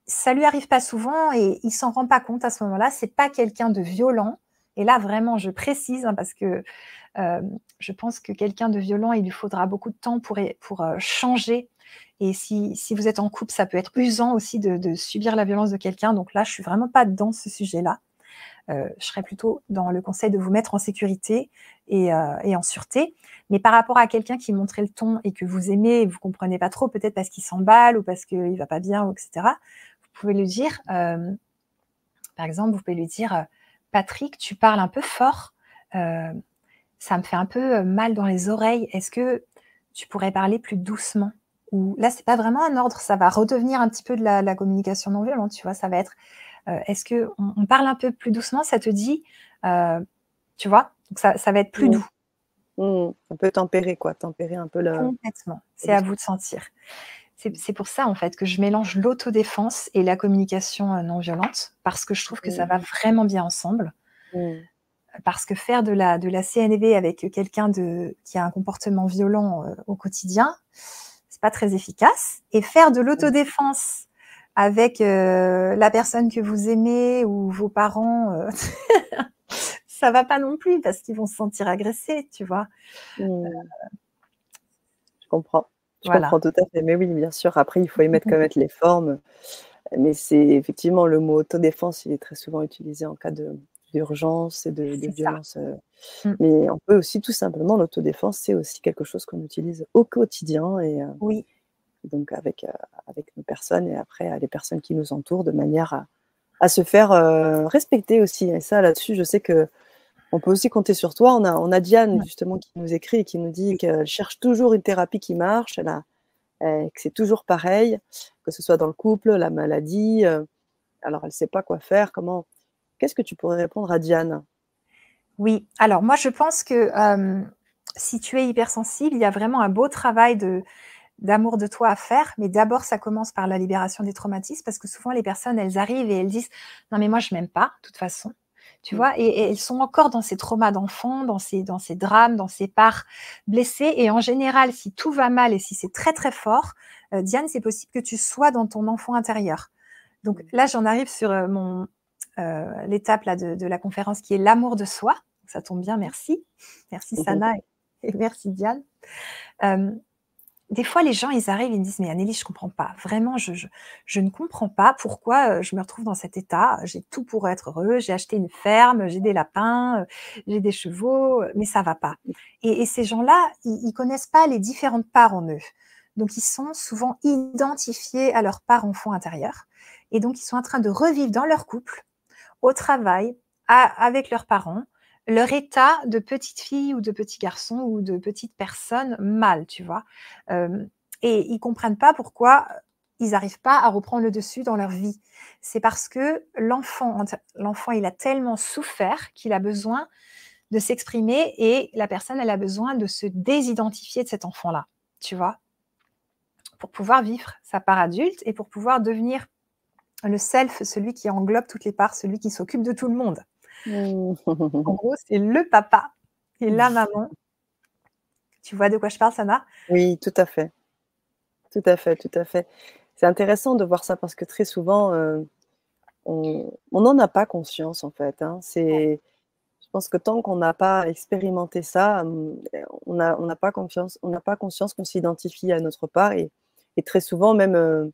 ça lui arrive pas souvent et il s'en rend pas compte à ce moment-là. C'est pas quelqu'un de violent. Et là, vraiment, je précise hein, parce que euh, je pense que quelqu'un de violent, il lui faudra beaucoup de temps pour, pour euh, changer et si, vous êtes en couple, ça peut être usant aussi de, subir la violence de quelqu'un. Donc là, je suis vraiment pas dans ce sujet-là. Euh, je serais plutôt dans le conseil de vous mettre en sécurité euh, et, en sûreté. Mais par rapport à quelqu'un qui montrait le ton et que vous aimez et vous comprenez pas trop, peut-être parce qu'il s'emballe ou parce qu'il va pas bien, etc., vous pouvez lui dire, euh, par exemple, vous pouvez lui dire, Patrick, tu parles un peu fort, ça me fait un peu mal dans les oreilles. Est-ce que tu pourrais parler plus doucement? Où là, c'est pas vraiment un ordre, ça va redevenir un petit peu de la, communication non violente, tu vois, ça va être, euh, est-ce que on, parle un peu plus doucement, ça te dit, euh, tu vois, donc ça, ça, va être plus mmh. doux. Mmh. Un peu tempéré, quoi, tempérer un peu le. Complètement, c'est à vous de sentir. C'est pour ça, en fait, que je mélange l'autodéfense et la communication euh, non violente, parce que je trouve que ça va mmh. vraiment bien ensemble. Parce que faire de la, de la CNV avec quelqu'un qui a un comportement violent au quotidien, pas très efficace. Et faire de l'autodéfense avec euh, la personne que vous aimez ou vos parents, euh, ça va pas non plus parce qu'ils vont se sentir agressés, tu vois. Mmh. Je comprends. Je comprends tout à fait. Mais oui, bien sûr. Après, il faut y mettre quand même les formes. Mais c'est effectivement le mot autodéfense, il est très souvent utilisé en cas de, d'urgence et de, violence. Euh. Mmh. Mais on peut aussi tout simplement, l'autodéfense, c'est aussi quelque chose qu'on utilise au quotidien et euh, oui. donc avec, euh, avec nos personnes et après les personnes qui nous entourent de manière à, se faire respecter aussi. Et ça, là-dessus, je sais que on peut aussi compter sur toi. On a, on a Diane justement qui nous écrit et qui nous dit qu'elle cherche toujours une thérapie qui marche. Elle a, que c'est toujours pareil, que ce soit dans le couple, la maladie. alors, elle ne sait pas quoi faire, comment Qu'est-ce que tu pourrais répondre à Diane? Oui, alors moi je pense que euh, si tu es hypersensible, il y a vraiment un beau travail de d'amour de toi à faire, mais d'abord ça commence par la libération des traumatismes parce que souvent les personnes elles arrivent et elles disent non mais moi je m'aime pas de toute façon, tu mmh. vois, et, elles sont encore dans ces traumas d'enfant, dans ces dans ces drames, dans ces parts blessées et en général si tout va mal et si c'est très très fort, euh, Diane c'est possible que tu sois dans ton enfant intérieur. Donc mmh. là j'en arrive sur euh, mon l'étape là de, la conférence qui est l'amour de soi. Ça tombe bien, merci. Merci mhm. Sana et, merci Diane. Euh, des fois, les gens, ils arrivent, ils me disent, mais Anélie, je comprends pas. Vraiment, je, je, ne comprends pas pourquoi euh, je me retrouve dans cet état. J'ai tout pour être heureux. J'ai acheté une ferme, j'ai des lapins, j'ai des chevaux, mais ça va pas. Et, ces gens-là, ils, ils connaissent pas les différentes parts en eux. Donc, ils sont souvent identifiés à leur part enfant intérieur. Et donc, ils sont en train de revivre dans leur couple au travail, avec leurs parents, leur état de petite fille ou de petit garçon ou de petite personne mal, tu vois. Euh, et ils comprennent pas pourquoi ils n'arrivent pas à reprendre le dessus dans leur vie. C'est parce que l'enfant, l'enfant, il a tellement souffert qu'il a besoin de s'exprimer et la personne, elle a besoin de se désidentifier de cet enfant-là, tu vois, pour pouvoir vivre sa part adulte et pour pouvoir devenir le self, celui qui englobe toutes les parts, celui qui s'occupe de tout le monde. Mmh. en gros, c'est le papa et la mmh. maman. Tu vois de quoi je parle, Sana? Oui, tout à fait. Tout à fait, tout à fait. C'est intéressant de voir ça parce que très souvent, euh, on n'en a pas conscience en fait. Hein. C'est, Je pense que tant qu'on n'a pas expérimenté ça, on n'a pas confiance, on n'a pas conscience qu'on s'identifie à notre part et, très souvent même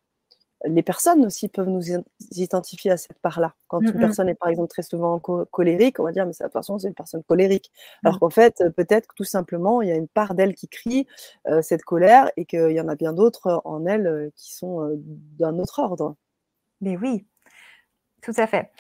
les personnes aussi peuvent nous identifier à cette part-là. Quand une personne est par exemple très souvent colérique, on va dire mais cette personne c'est une personne colérique. Alors qu'en fait peut-être que tout simplement il y a une part d'elle qui crie cette colère et qu'il y en a bien d'autres en elle qui sont d'un autre ordre. Mais oui, tout à fait.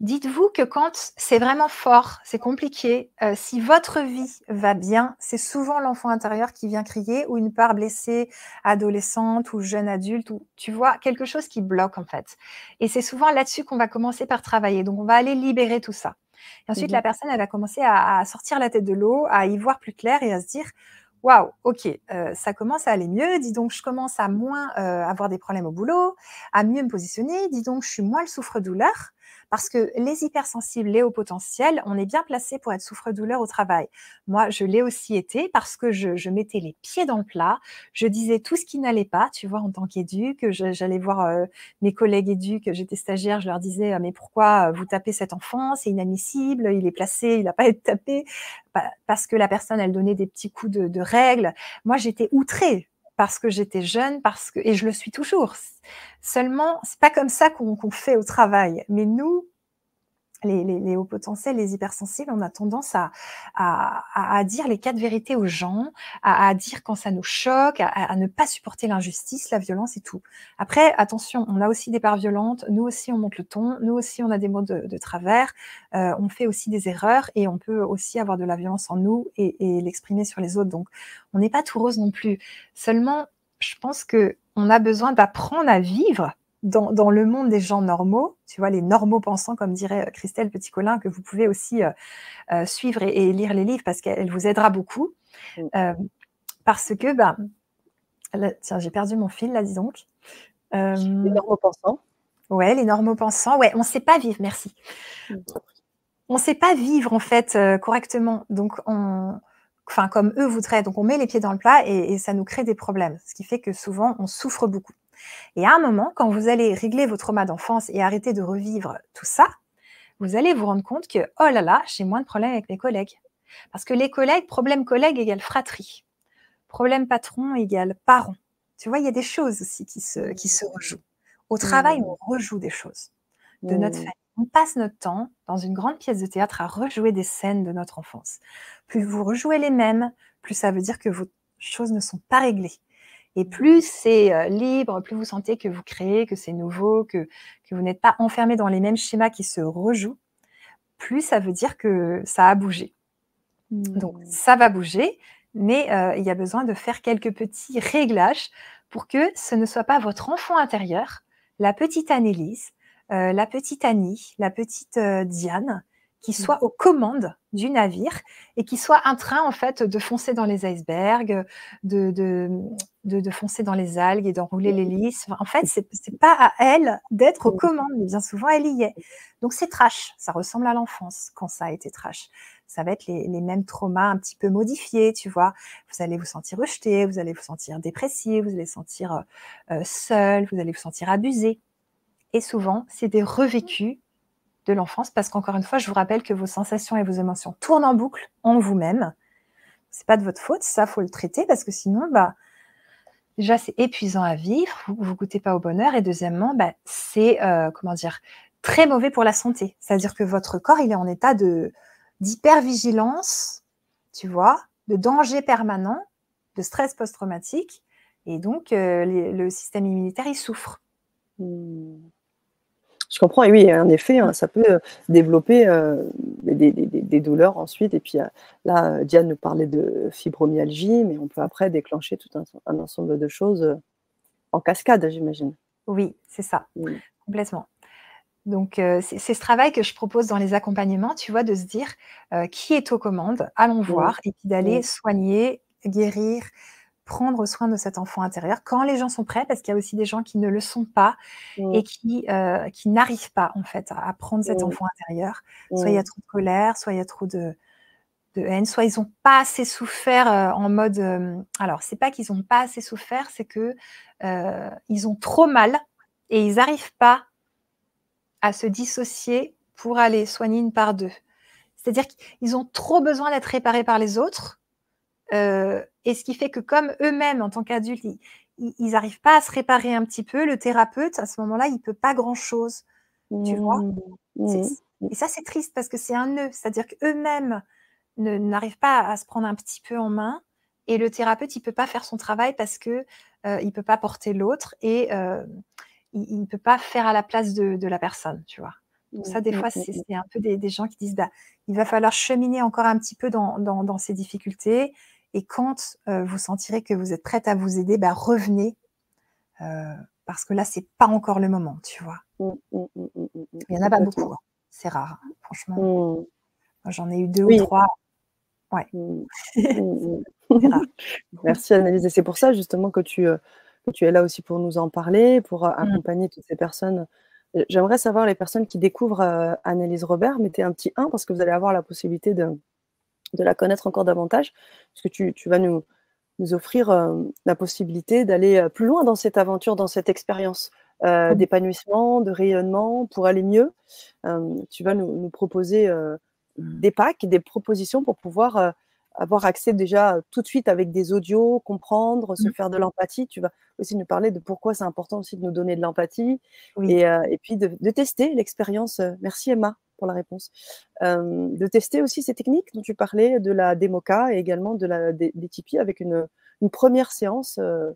Dites-vous que quand c'est vraiment fort, c'est compliqué, euh, si votre vie va bien, c'est souvent l'enfant intérieur qui vient crier ou une part blessée, adolescente ou jeune adulte, ou tu vois, quelque chose qui bloque en fait. Et c'est souvent là-dessus qu'on va commencer par travailler. Donc on va aller libérer tout ça. Et ensuite, la mmh personne, elle va commencer à, sortir la tête de l'eau, à y voir plus clair et à se dire, waouh, ok, euh, ça commence à aller mieux. Dis donc, je commence à moins euh, avoir des problèmes au boulot, à mieux me positionner. Dis donc, je suis moins le souffre-douleur. Parce que les hypersensibles, les hauts potentiels, on est bien placé pour être souffre-douleur au travail. Moi, je l'ai aussi été parce que je, mettais les pieds dans le plat, je disais tout ce qui n'allait pas, tu vois, en tant qu'éduc, j'allais voir euh, mes collègues éduques, j'étais stagiaire, je leur disais, «Ah, mais pourquoi vous tapez cet enfant? C'est inadmissible, il est placé, il n'a pas à être tapé, parce que la personne, elle donnait des petits coups de, de règles. Moi, j'étais outrée parce que j'étais jeune, parce que et je le suis toujours. Seulement, c'est pas comme ça qu'on fait au travail. Mais nous, les, hauts potentiels, les hypersensibles, on a tendance à, dire les quatre vérités aux gens, à, dire quand ça nous choque, à, ne pas supporter l'injustice, la violence et tout. Après, attention, on a aussi des parts violentes, nous aussi on monte le ton, nous aussi on a des mots de, travers, euh, on fait aussi des erreurs et on peut aussi avoir de la violence en nous et, et l'exprimer sur les autres. Donc, on n'est pas tout rose non plus. Seulement, je pense que on a besoin d'apprendre à vivre dans, le monde des gens normaux, tu vois, les normaux pensants, comme dirait euh, Christelle Petit-Colin, que vous pouvez aussi euh, euh, suivre et, lire les livres parce qu'elle vous aidera beaucoup. parce que, ben, tiens, j'ai perdu mon fil là, dis donc. les normaux pensants. Ouais, les normaux pensants. Ouais, on ne sait pas vivre, merci. On ne sait pas vivre en fait correctement. Donc, on, enfin, comme eux voudraient. Donc, on met les pieds dans le plat et ça nous crée des problèmes. Ce qui fait que souvent, on souffre beaucoup. Et à un moment, quand vous allez régler vos traumas d'enfance et arrêter de revivre tout ça, vous allez vous rendre compte que, oh là là, j'ai moins de problèmes avec mes collègues. Parce que les collègues, problème collègue égale fratrie. Problème patron égale parent. Tu vois, il y a des choses aussi qui se, qui se rejouent. Au travail, on rejoue des choses de notre famille. On passe notre temps dans une grande pièce de théâtre à rejouer des scènes de notre enfance. Plus vous rejouez les mêmes, plus ça veut dire que vos choses ne sont pas réglées. Et plus c'est euh, libre, plus vous sentez que vous créez, que c'est nouveau, que, que vous n'êtes pas enfermé dans les mêmes schémas qui se rejouent, plus ça veut dire que ça a bougé. Donc mmh. ça va bouger, mais euh, il y a besoin de faire quelques petits réglages pour que ce ne soit pas votre enfant intérieur, la petite Annelise, euh, la petite Annie, la petite Diane, qui mmh. soit aux commandes du navire et qui soit un train en fait de foncer dans les icebergs, de, de, de, foncer dans les algues et d'enrouler mmh. l'hélice. En fait, c'est n'est pas à elle d'être aux mmh. commandes, mais bien souvent elle y est. Donc c'est trash, ça ressemble à l'enfance quand ça a été trash. Ça va être les, les, mêmes traumas un petit peu modifiés, tu vois. Vous allez vous sentir rejeté, vous allez vous sentir dépressif, vous allez vous sentir euh, euh, seul, vous allez vous sentir abusé. Et souvent, c'est des revécus de l'enfance, parce qu'encore une fois, je vous rappelle que vos sensations et vos émotions tournent en boucle en vous-même. C'est pas de votre faute, ça faut le traiter, parce que sinon, bah, déjà c'est épuisant à vivre, vous, vous goûtez pas au bonheur, et deuxièmement, bah, c'est euh, comment dire très mauvais pour la santé. C'est-à-dire que votre corps, il est en état de d'hypervigilance, tu vois, de danger permanent, de stress post-traumatique, et donc euh, le système immunitaire il souffre. Mmh. Je comprends, et oui, en effet, hein, ça peut euh, développer euh, des, douleurs ensuite. Et puis euh, là, Diane nous parlait de fibromyalgie, mais on peut après déclencher tout un, ensemble de choses en cascade, j'imagine. Oui, c'est ça, complètement. Donc, c'est ce travail que je propose dans les accompagnements, tu vois, de se dire qui est aux commandes, allons voir, et puis d'aller soigner, guérir, prendre soin de cet enfant intérieur quand les gens sont prêts, parce qu'il y a aussi des gens qui ne le sont pas et qui, euh, qui n'arrivent pas en fait à, prendre cet enfant intérieur. Soit il y a trop de colère, soit il y a trop de, de haine, soit ils n'ont pas assez souffert euh, en mode. Euh, alors, c'est pas qu'ils n'ont pas assez souffert, c'est que ils ont trop mal et ils n'arrivent pas à se dissocier pour aller soigner une part d'eux. C'est-à-dire qu'ils ont trop besoin d'être réparés par les autres. Euh, et ce qui fait que comme eux-mêmes, en tant qu'adultes, ils n'arrivent pas à se réparer un petit peu, le thérapeute, à ce moment-là, il ne peut pas grand-chose. Tu vois mmh. Mmh. Et ça, c'est triste parce que c'est un nœud. C'est-à-dire qu'eux-mêmes n'arrivent pas à se prendre un petit peu en main. Et le thérapeute, il ne peut pas faire son travail parce qu'il euh, ne peut pas porter l'autre et euh, il ne peut pas faire à la place de, la personne, tu vois. Donc ça, des mmh, fois, c'est un peu des, gens qui disent, bah, il va falloir cheminer encore un petit peu dans, dans ces difficultés. Et quand euh, vous sentirez que vous êtes prête à vous aider, bah, revenez. Euh, parce que là, c'est pas encore le moment, tu vois. Mmh, mmh, mmh, Il n'y en a pas beaucoup. Hein. C'est rare, hein, franchement. J'en ai eu deux ou trois. Ouais. Merci Annelise. Et c'est pour ça justement que tu, euh, que tu es là aussi pour nous en parler, pour accompagner toutes ces personnes. J'aimerais savoir les personnes qui découvrent Annelise Robert, mettez un petit 1 parce que vous allez avoir la possibilité de, de la connaître encore davantage, parce que tu, tu vas nous, nous offrir euh, la possibilité d'aller euh, plus loin dans cette aventure, dans cette expérience euh, mmh. d'épanouissement, de rayonnement, pour aller mieux. tu vas nous, nous proposer des packs, des propositions pour pouvoir avoir accès déjà tout de suite avec des audios, comprendre, se mmh. faire de l'empathie. Tu vas aussi nous parler de pourquoi c'est important aussi de nous donner de l'empathie et, et, puis de, de tester l'expérience. Merci Emma pour la réponse. Euh, de tester aussi ces techniques dont tu parlais, de la démoca et également de la, des, Tipeee avec une, première séance euh,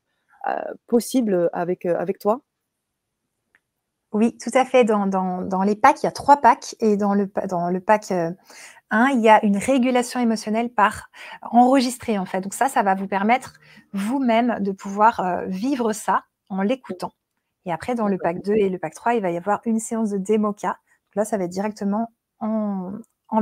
euh, possible avec, avec toi Oui, tout à fait. Dans, dans, les packs, il y a trois packs et dans le, dans le pack 1, il y a une régulation émotionnelle par enregistré en fait. Donc ça, ça va vous permettre vous-même de pouvoir vivre ça en l'écoutant. Et après, dans le pack 2 et le pack 3, il va y avoir une séance de démoca Là, ça va être directement en,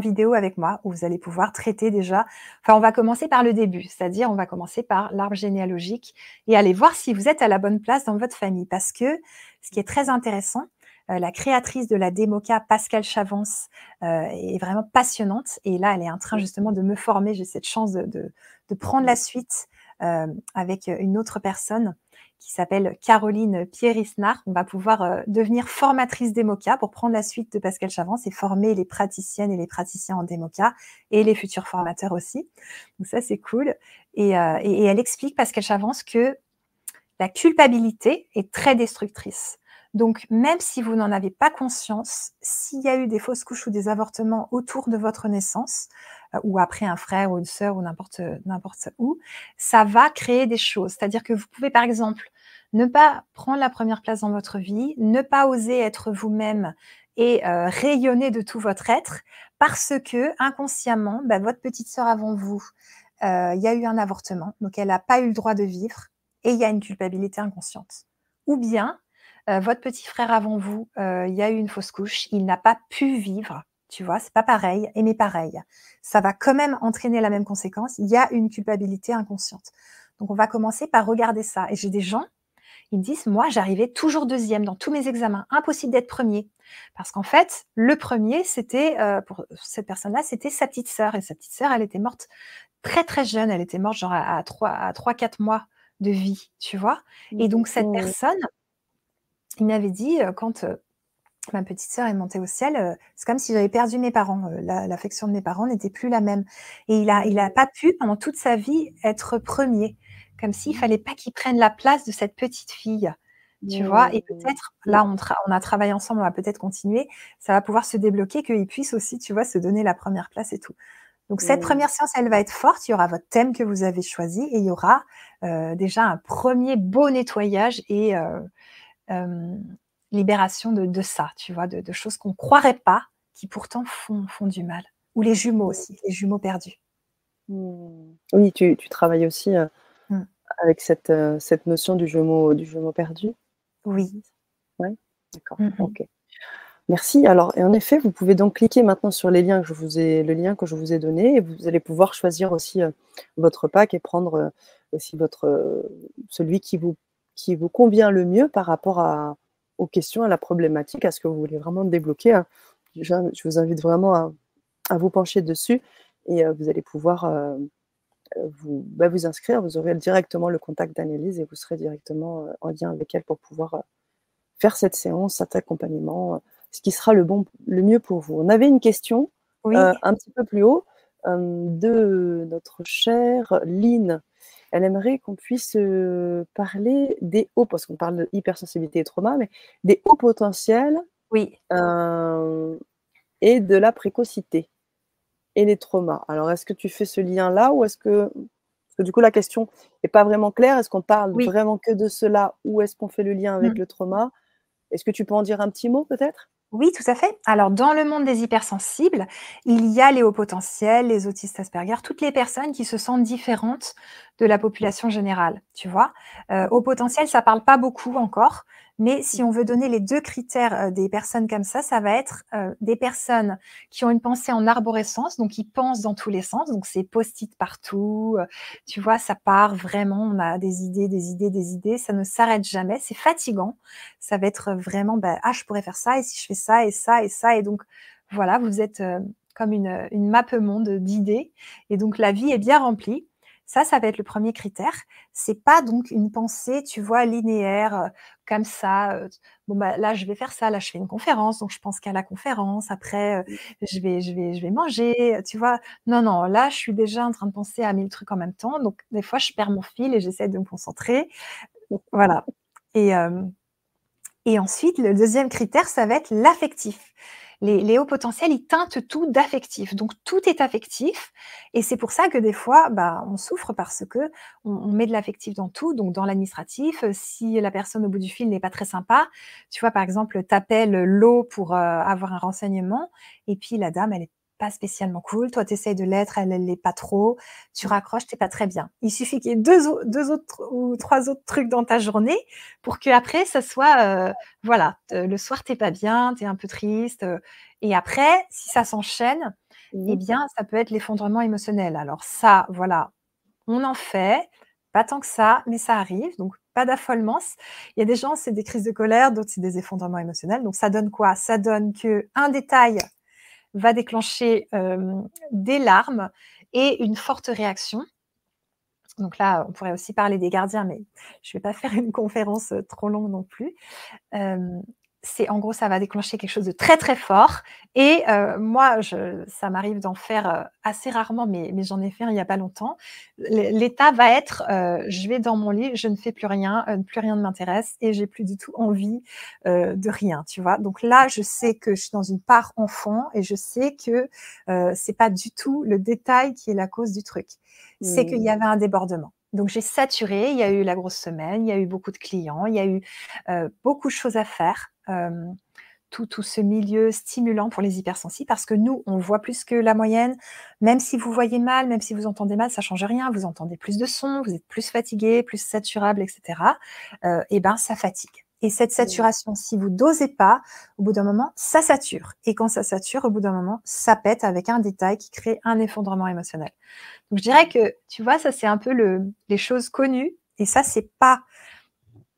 vidéo avec moi où vous allez pouvoir traiter déjà. Enfin, on va commencer par le début, c'est-à-dire on va commencer par l'arbre généalogique et aller voir si vous êtes à la bonne place dans votre famille. Parce que ce qui est très intéressant, euh, la créatrice de la démoca, Pascal Chavance, euh, est vraiment passionnante. Et là, elle est en train justement de me former. J'ai cette chance de, prendre la suite euh, avec une autre personne qui s'appelle Caroline Pierre-Isnard. On va pouvoir euh, devenir formatrice démoca pour prendre la suite de Pascal Chavance et former les praticiennes et les praticiens en démoca et les futurs formateurs aussi. Donc ça, c'est cool. Et, euh, elle explique, Pascal Chavance, que la culpabilité est très destructrice. Donc, même si vous n'en avez pas conscience, s'il y a eu des fausses couches ou des avortements autour de votre naissance, ou après un frère ou une sœur ou n'importe n'importe où, ça va créer des choses. C'est-à-dire que vous pouvez, par exemple, ne pas prendre la première place dans votre vie, ne pas oser être vous-même et euh, rayonner de tout votre être, parce que inconsciemment, bah, votre petite sœur avant vous, euh, il y a eu un avortement, donc elle n'a pas eu le droit de vivre, et il y a une culpabilité inconsciente. Ou bien euh, votre petit frère avant vous, euh, il y a eu une fausse couche, il n'a pas pu vivre. Tu vois, c'est pas pareil, et mais pareil. Ça va quand même entraîner la même conséquence. Il y a une culpabilité inconsciente. Donc, on va commencer par regarder ça. Et j'ai des gens, ils me disent, moi, j'arrivais toujours deuxième dans tous mes examens. Impossible d'être premier. Parce qu'en fait, le premier, c'était, euh, pour cette personne-là, c'était sa petite sœur. Et sa petite sœur, elle était morte très, très jeune. Elle était morte genre à, trois, à 3, 4 mois de vie, tu vois. Et donc, cette personne, il m'avait dit, quand ma petite sœur est montée au ciel, c'est comme si j'avais perdu mes parents. L'affection de mes parents n'était plus la même. Et il a, il a pas pu, pendant toute sa vie, être premier. Comme s'il mmh. fallait pas qu'il prenne la place de cette petite fille. Tu vois, et peut-être, là, on, on, a travaillé ensemble, on va peut-être continuer, ça va pouvoir se débloquer, qu'il puisse aussi, tu vois, se donner la première place et tout. Donc, cette première séance, elle va être forte. Il y aura votre thème que vous avez choisi et il y aura déjà un premier beau nettoyage et euh, libération de, ça, tu vois, de, choses qu'on ne croirait pas, qui pourtant font, font du mal. Ou les jumeaux aussi, les jumeaux perdus. Mmh. Oui, tu, tu, travailles aussi euh, mmh. avec cette, euh, cette notion du jumeau, du jumeau perdu. Oui. Oui, d'accord. Mmh ok. Merci. Alors, et en effet, vous pouvez donc cliquer maintenant sur les liens que je vous ai, le lien que je vous ai donné, et vous allez pouvoir choisir aussi votre pack et prendre aussi votre celui qui vous qui vous convient le mieux par rapport à, aux questions, à la problématique, à ce que vous voulez vraiment débloquer. Hein. Je, vous invite vraiment à, vous pencher dessus et euh, vous allez pouvoir euh, vous, bah, vous inscrire. Vous aurez directement le contact d'Annelise et vous serez directement euh, en lien avec elle pour pouvoir faire cette séance, cet accompagnement, ce qui sera le, bon, le mieux pour vous. On avait une question un petit peu plus haut, de notre chère Lynn. Elle aimerait qu'on puisse parler des hauts, parce qu'on parle de hypersensibilité et trauma, mais des hauts potentiels oui. et de la précocité et les traumas. Alors, est-ce que tu fais ce lien-là ou est-ce que que du coup, la question n'est pas vraiment claire. Est-ce qu'on parle vraiment que de cela ou est-ce qu'on fait le lien avec mmh. le trauma? Est-ce que tu peux en dire un petit mot peut-être? Oui, tout à fait. Alors, dans le monde des hypersensibles, il y a les hauts potentiels, les autistes Asperger, toutes les personnes qui se sentent différentes de la population générale, tu vois? Euh, au potentiel, ça parle pas beaucoup encore, mais si on veut donner les deux critères euh, des personnes comme ça, ça va être euh, des personnes qui ont une pensée en arborescence, donc qui pensent dans tous les sens, donc c'est post-it partout, euh, tu vois, ça part vraiment, on a des idées, des idées, des idées, ça ne s'arrête jamais, c'est fatigant, ça va être vraiment, bah, ah, je pourrais faire ça, et si je fais ça, et ça, et ça, et donc voilà, vous êtes comme une, une map monde d'idées, et donc la vie est bien remplie. Ça, ça va être le premier critère. C'est pas donc une pensée, tu vois, linéaire, euh, comme ça. Euh, bon, bah, là, je vais faire ça. Là, je fais une conférence, donc je pense qu'à la conférence. Après, euh, je vais, je vais, je vais manger, tu vois. Non, non, là, je suis déjà en train de penser à mille trucs en même temps. Donc, des fois, je perds mon fil et j'essaie de me concentrer. Voilà. Et, et ensuite, le deuxième critère, ça va être l'affectif les, hauts potentiels, ils teintent tout d'affectif. Donc tout est affectif. Et c'est pour ça que des fois, bah, on souffre parce que on, met de l'affectif dans tout. Donc dans l'administratif, euh, si la personne au bout du fil n'est pas très sympa, tu vois, par exemple, t'appelles l'eau pour euh, avoir un renseignement, et puis la dame, elle est pas spécialement cool. Toi, tu essayes de l'être, elle ne l'est pas trop. Tu raccroches, t'es pas très bien. Il suffit qu'il y ait deux, deux, autres ou trois autres trucs dans ta journée pour que après, ça soit, euh, voilà, le soir, t'es pas bien, tu es un peu triste. Euh, et après, si ça s'enchaîne, eh bien, ça peut être l'effondrement émotionnel. Alors ça, voilà, on en fait, pas tant que ça, mais ça arrive. Donc, pas d'affolement. Il y a des gens, c'est des crises de colère, d'autres, c'est des effondrements émotionnels. Donc, ça donne quoi? Ça donne que un détail va déclencher des larmes et une forte réaction. Donc là, on pourrait aussi parler des gardiens, mais je ne vais pas faire une conférence trop longue non plus c'est en gros, ça va déclencher quelque chose de très très fort. Et euh, moi, je, ça m'arrive d'en faire euh, assez rarement, mais, mais j'en ai fait un il n'y a pas longtemps. L'état va être, euh, je vais dans mon lit, je ne fais plus rien, plus rien ne m'intéresse et j'ai plus du tout envie de rien, tu vois. Donc là, je sais que je suis dans une part enfant et je sais que c'est pas du tout le détail qui est la cause du truc. C'est qu'il y mmh. avait un débordement. Donc j'ai saturé, il y a eu la grosse semaine, il y a eu beaucoup de clients, il y a eu beaucoup de choses à faire tout, tout, ce milieu stimulant pour les hypersensibles parce que nous, on voit plus que la moyenne. Même si vous voyez mal, même si vous entendez mal, ça change rien. Vous entendez plus de sons, vous êtes plus fatigué, plus saturable, etc. Euh, et ben, ça fatigue. Et cette saturation, si vous dosez pas, au bout d'un moment, ça sature. Et quand ça sature, au bout d'un moment, ça pète avec un détail qui crée un effondrement émotionnel. Donc, je dirais que, tu vois, ça, c'est un peu le, les choses connues. Et ça, c'est pas,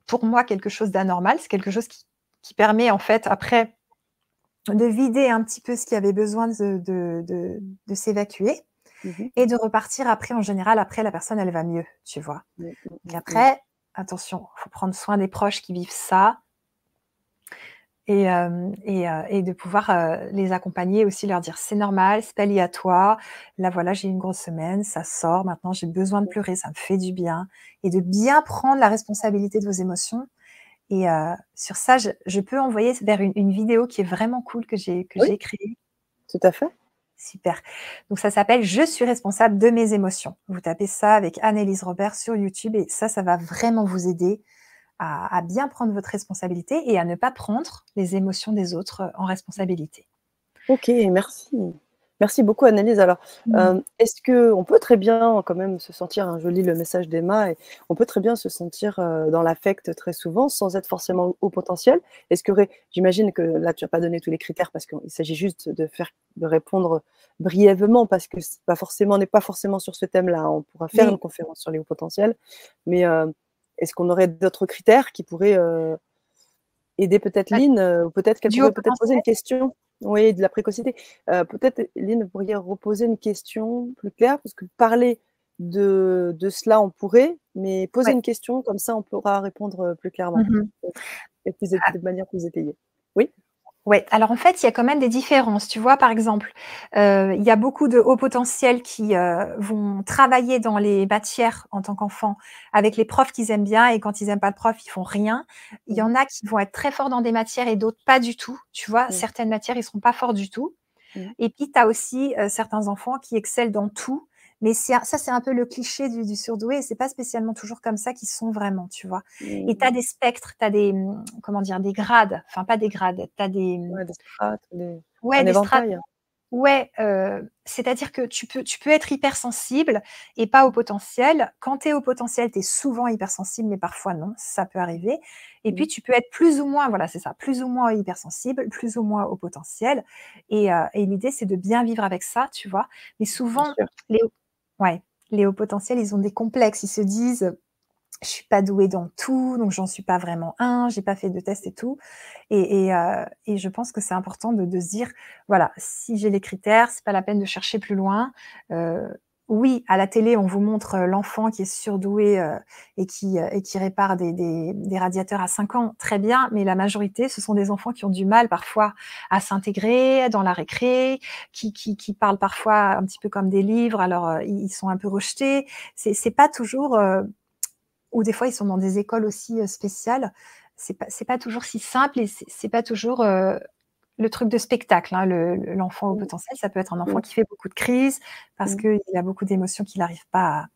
pour moi, quelque chose d'anormal. C'est quelque chose qui qui permet en fait après de vider un petit peu ce qui avait besoin de, de, s'évacuer mmh et de repartir après. En général, après, la personne, elle va mieux, tu vois. Mmh, mmh, et après, attention, il faut prendre soin des proches qui vivent ça et, euh, et, euh, et de pouvoir euh, les accompagner aussi, leur dire c'est normal, c'est pas lié à toi. Là, voilà, j'ai une grosse semaine, ça sort. Maintenant, j'ai besoin de pleurer, ça me fait du bien. Et de bien prendre la responsabilité de vos émotions et sur ça, je, peux envoyer vers une, vidéo qui est vraiment cool que j'ai que j'ai créée. Tout à fait. Super. Donc ça s'appelle Je suis responsable de mes émotions. Vous tapez ça avec Annelise Robert sur YouTube et ça, ça va vraiment vous aider à, à bien prendre votre responsabilité et à ne pas prendre les émotions des autres en responsabilité. Ok, merci. Merci beaucoup, Annelise. Alors, mmh. euh, est-ce qu'on peut très bien quand même se sentir, hein, je lis le message d'Emma, et on peut très bien se sentir euh, dans l'affect très souvent sans être forcément au potentiel? Est-ce que, j'imagine que là, tu n'as pas donné tous les critères parce qu'il s'agit juste de faire, de répondre brièvement parce que pas forcément, on n'est pas forcément sur ce thème-là. On pourra faire une conférence sur les hauts potentiels, mais euh, est-ce qu'on aurait d'autres critères qui pourraient aider peut-être bah, Lynn, ou peut-être qu'elle pourrait peut-être poser une question? Oui, de la précocité. Euh, peut-être, Lynn, vous pourriez reposer une question plus claire, parce que parler de, de cela, on pourrait, mais poser une question, comme ça, on pourra répondre plus clairement, mmh et plus, ah. de manière plus étayée. Oui? Ouais, alors en fait, il y a quand même des différences. Tu vois, par exemple, euh, il y a beaucoup de hauts potentiels qui euh, vont travailler dans les matières en tant qu'enfant avec les profs qu'ils aiment bien et quand ils n'aiment pas de prof, ils font rien. Il y Mmh. en a qui vont être très forts dans des matières et d'autres pas du tout. Tu vois, Mmh. certaines matières, ils seront pas forts du tout. Mmh. Et puis, tu as aussi euh, certains enfants qui excellent dans tout. Mais ça, c'est un peu le cliché du, du surdoué. Et c'est pas spécialement toujours comme ça qu'ils sont vraiment, tu vois. Et tu as Mmh. des spectres, tu as des, hum, comment dire, des grades. Enfin, pas des grades. Tu as des, hum, Ouais, des strates, des ouais, des strates. Ouais, heu, c'est-à-dire que tu peux tu peux être hypersensible et pas au potentiel. Quand tu es au potentiel, tu es souvent hypersensible, mais parfois non, ça peut arriver. Et puis Mmh. tu peux être plus ou moins voilà, c'est ça, plus ou moins hypersensible, plus ou moins au potentiel et heu et l'idée, c'est de bien vivre avec ça, tu vois? Mais souvent, les ouais, les hauts potentiels, ils ont des complexes. Ils se disent: «Je suis pas doué dans tout, donc j'en suis pas vraiment un, j'ai pas fait de test et tout» et et je pense que c'est important de de se dire: «Voilà, si j'ai les critères, c'est pas la peine de chercher plus loin». Heu, oui, à la télé, on vous montre, heu, l'enfant qui est surdoué, heu et qui, heu et qui répare des des des radiateurs à 5 ans, très bien, mais la majorité, ce sont des enfants qui ont du mal parfois à s'intégrer dans la récré, qui qui qui parlent parfois un petit peu comme des livres, alors, heu, ils sont un peu rejetés. C'est pas toujours, heu ou des fois ils sont dans des écoles aussi, spéciales. C'est pas pas toujours si simple et c'est pas toujours, le truc de spectacle, hein, le le l'enfant au Mmh. potentiel. Ça peut être un enfant Mmh. qui fait beaucoup de crises parce Mmh. qu'il a beaucoup d'émotions qu'il n'arrive pas à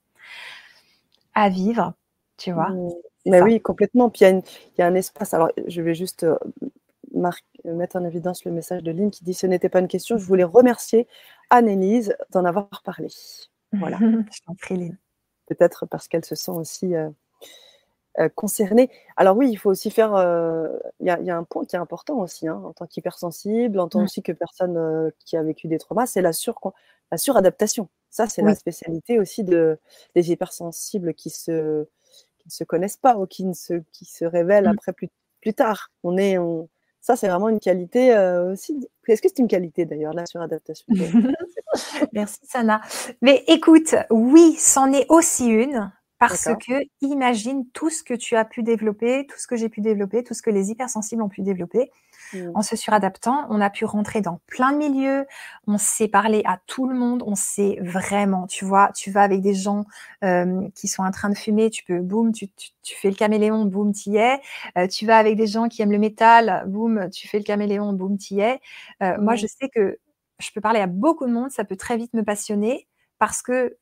à vivre, tu vois? Mmh. Mais oui, complètement. Puis il y a y un espace alors je vais juste, mar mettre en évidence le message de Lynn qui dit: «Ce n'était pas une question, je voulais remercier Anne-Élise d'en avoir parlé». Voilà. Je t'en prie, Lynn. Peut-être parce qu'elle se sent aussi, heu heu, concernée. Alors oui, il faut aussi faire, heu, il y a il y a un point qui est important aussi, hein, en tant qu'hypersensible, en tant Mmh. aussi que personne, heu, qui a vécu des traumas, c'est la surcon la suradaptation. Ça, c'est la spécialité aussi de des hypersensibles qui se qui ne se connaissent pas ou qui ne se qui se révèlent Mmh. après plus plus tard. On est on ça, c'est vraiment une qualité, aussi est-ce que c'est une qualité d'ailleurs, la suradaptation? Merci Sana. Mais écoute, oui, c'en est aussi une parce que imagine tout ce que tu as pu développer, tout ce que j'ai pu développer, tout ce que les hypersensibles ont pu développer. Mmh. En se suradaptant, on a pu rentrer dans plein de milieux, on sait parler à tout le monde, on sait vraiment, tu vois, tu vas avec des gens, hem, qui sont en train de fumer, tu peux boum, tu tu tu fais le caméléon, boum, tu y es. Heu, tu vas avec des gens qui aiment le métal, boum, tu fais le caméléon, boum, tu y es. Heu, moi, Mmh. je sais que je peux parler à beaucoup de monde, ça peut très vite me passionner parce que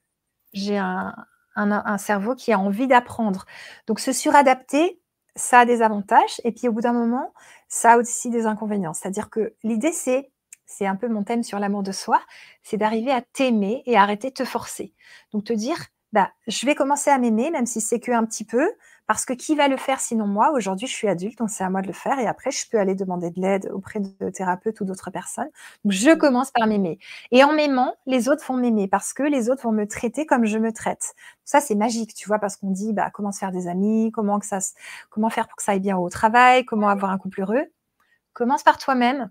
j'ai un un cerveau qui a envie d'apprendre. Donc se suradapter, ça a des avantages et puis au bout d'un moment, ça a aussi des inconvénients. C'est-à-dire que l'idée, c'est c'est un peu mon thème sur l'amour de soi, c'est d'arriver à t'aimer et arrêter de te forcer. Donc te dire: «Bah, je vais commencer à m'aimer, même si c'est qu'un petit peu, parce que qui va le faire sinon moi? Aujourd'hui, je suis adulte, donc c'est à moi de le faire et après je peux aller demander de l'aide auprès de thérapeutes ou d'autres personnes. Donc je Mmh. commence par m'aimer et en m'aimant, les autres vont m'aimer parce que les autres vont me traiter comme je me traite. Ça, c'est magique, tu vois? Parce qu'on dit: «Bah, comment se faire des amis? Comment que ça se comment faire pour que ça aille bien au travail? Comment avoir un couple heureux?» Commence par toi-même,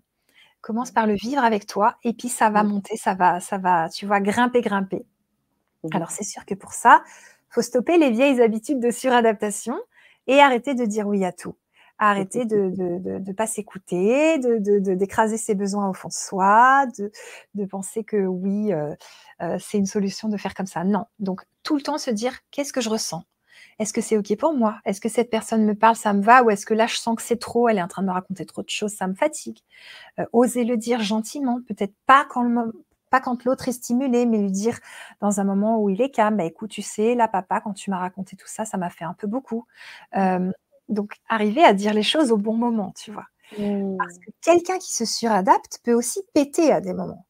commence par le vivre avec toi et puis ça va Mmh. monter, ça va ça va, tu vois, grimper, grimper. Mmh mh. Alors c'est sûr que pour ça, faut stopper les vieilles habitudes de suradaptation et arrêter de dire oui à tout. Arrêter de de de de pas s'écouter, de de d'écraser ses besoins au fond de soi, de de penser que oui, heu heu, c'est une solution de faire comme ça. Non. Donc tout le temps se dire: «Qu'est-ce que je ressens? Est-ce que c'est OK pour moi? Est-ce que cette personne me parle, ça me va? Ou est-ce que là, je sens que c'est trop, elle est en train de me raconter trop de choses, ça me fatigue?» heu, oser le dire gentiment, peut-être pas quand le mom pas quand l'autre est stimulé, mais lui dire dans un moment où il est calme: «Bah, écoute, tu sais, là, papa, quand tu m'as raconté tout ça, ça m'a fait un peu beaucoup». Donc arriver à dire les choses au bon moment, tu vois? Parce Mmh. que quelqu'un qui se suradapte peut aussi péter à des moments.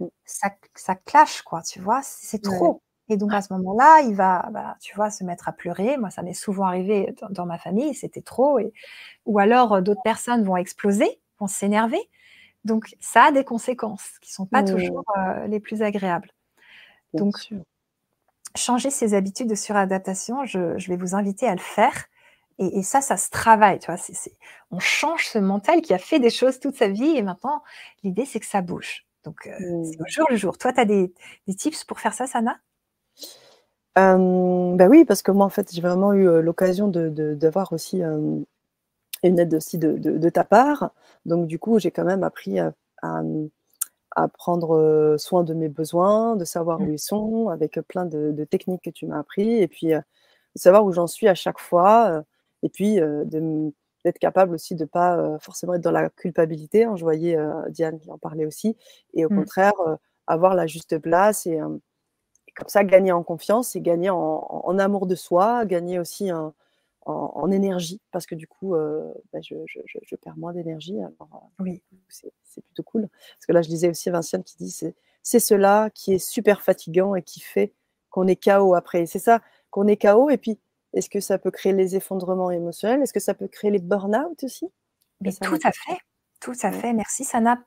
Mmh. Ça ça clash quoi, tu vois? C'est Ouais. trop et donc à ce moment-là, il va, bah, tu vois, se mettre à pleurer. Moi, ça m'est souvent arrivé dans dans ma famille, c'était trop et ou alors, heu, d'autres personnes vont exploser, vont s'énerver. Donc ça a des conséquences qui sont pas toujours, Mmh. heu, les plus agréables. Bien Donc sûr. changer ses habitudes de suradaptation, je je vais vous inviter à le faire et et ça, ça se travaille, tu vois? On change ce mental qui a fait des choses toute sa vie et maintenant l'idée, c'est que ça bouge. Donc heu, c'est au Mmh. jour le jour. Toi, tu as des des tips pour faire ça, Sana? Bah, oui, parce que moi, en fait, j'ai vraiment eu, l'occasion de de d'avoir aussi, hem, une aide aussi de, ta part. Donc, du coup, j'ai quand même appris à, prendre soin de mes besoins, de savoir où mmh. ils sont, avec plein de, techniques que tu m'as appris, et puis de savoir où j'en suis à chaque fois, et puis d'être capable aussi de ne pas forcément être dans la culpabilité. Hein. Je voyais Diane qui en parlait aussi, et au mmh. contraire, avoir la juste place et, comme ça gagner en confiance et gagner en, amour de soi, gagner aussi en, en, énergie, parce que du coup, euh, bah, je, perds moins d'énergie. Euh, oui. C'est plutôt cool. Parce que là, je disais aussi Vinciane qui dit c'est cela qui est super fatigant et qui fait qu'on est KO après. C'est ça, qu'on est KO. Et puis, est-ce que ça peut créer les effondrements émotionnels? Est-ce que ça peut créer les burn-out aussi? Mais tout à fait. Tout à fait, merci Sana.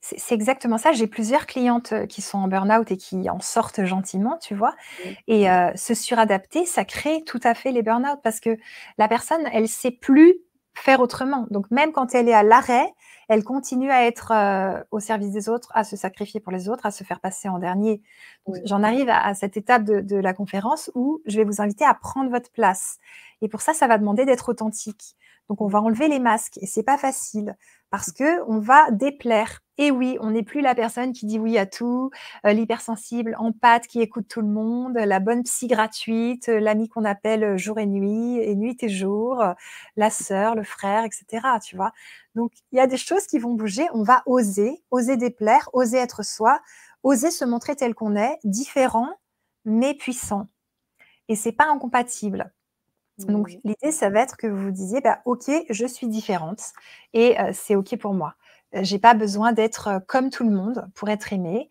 C'est exactement ça. J'ai plusieurs clientes euh, qui sont en burn-out et qui en sortent gentiment, tu vois. Et euh, se suradapter, ça crée tout à fait les burn-out parce que la personne, elle sait plus faire autrement. Donc même quand elle est à l'arrêt, elle continue à être euh, au service des autres, à se sacrifier pour les autres, à se faire passer en dernier. J'en arrive à, cette étape de, de, la conférence où je vais vous inviter à prendre votre place. Et pour ça, ça va demander d'être authentique. Donc on va enlever les masques et c'est pas facile parce que on va déplaire. Et oui, on n'est plus la personne qui dit oui à tout, euh, l'hypersensible en pâte qui écoute tout le monde, la bonne psy gratuite, euh, l'ami qu'on appelle euh, jour et nuit, et nuit et jour, la sœur, le frère, etc. Tu vois. Donc il y a des choses qui vont bouger. On va oser, oser déplaire, oser être soi, oser se montrer tel qu'on est, différent mais puissant. Et c'est pas incompatible. Donc, mmh. l'idée, ça va être que vous vous disiez, bah, OK, je suis différente et c'est OK pour moi. J'ai pas besoin d'être comme tout le monde pour être aimée.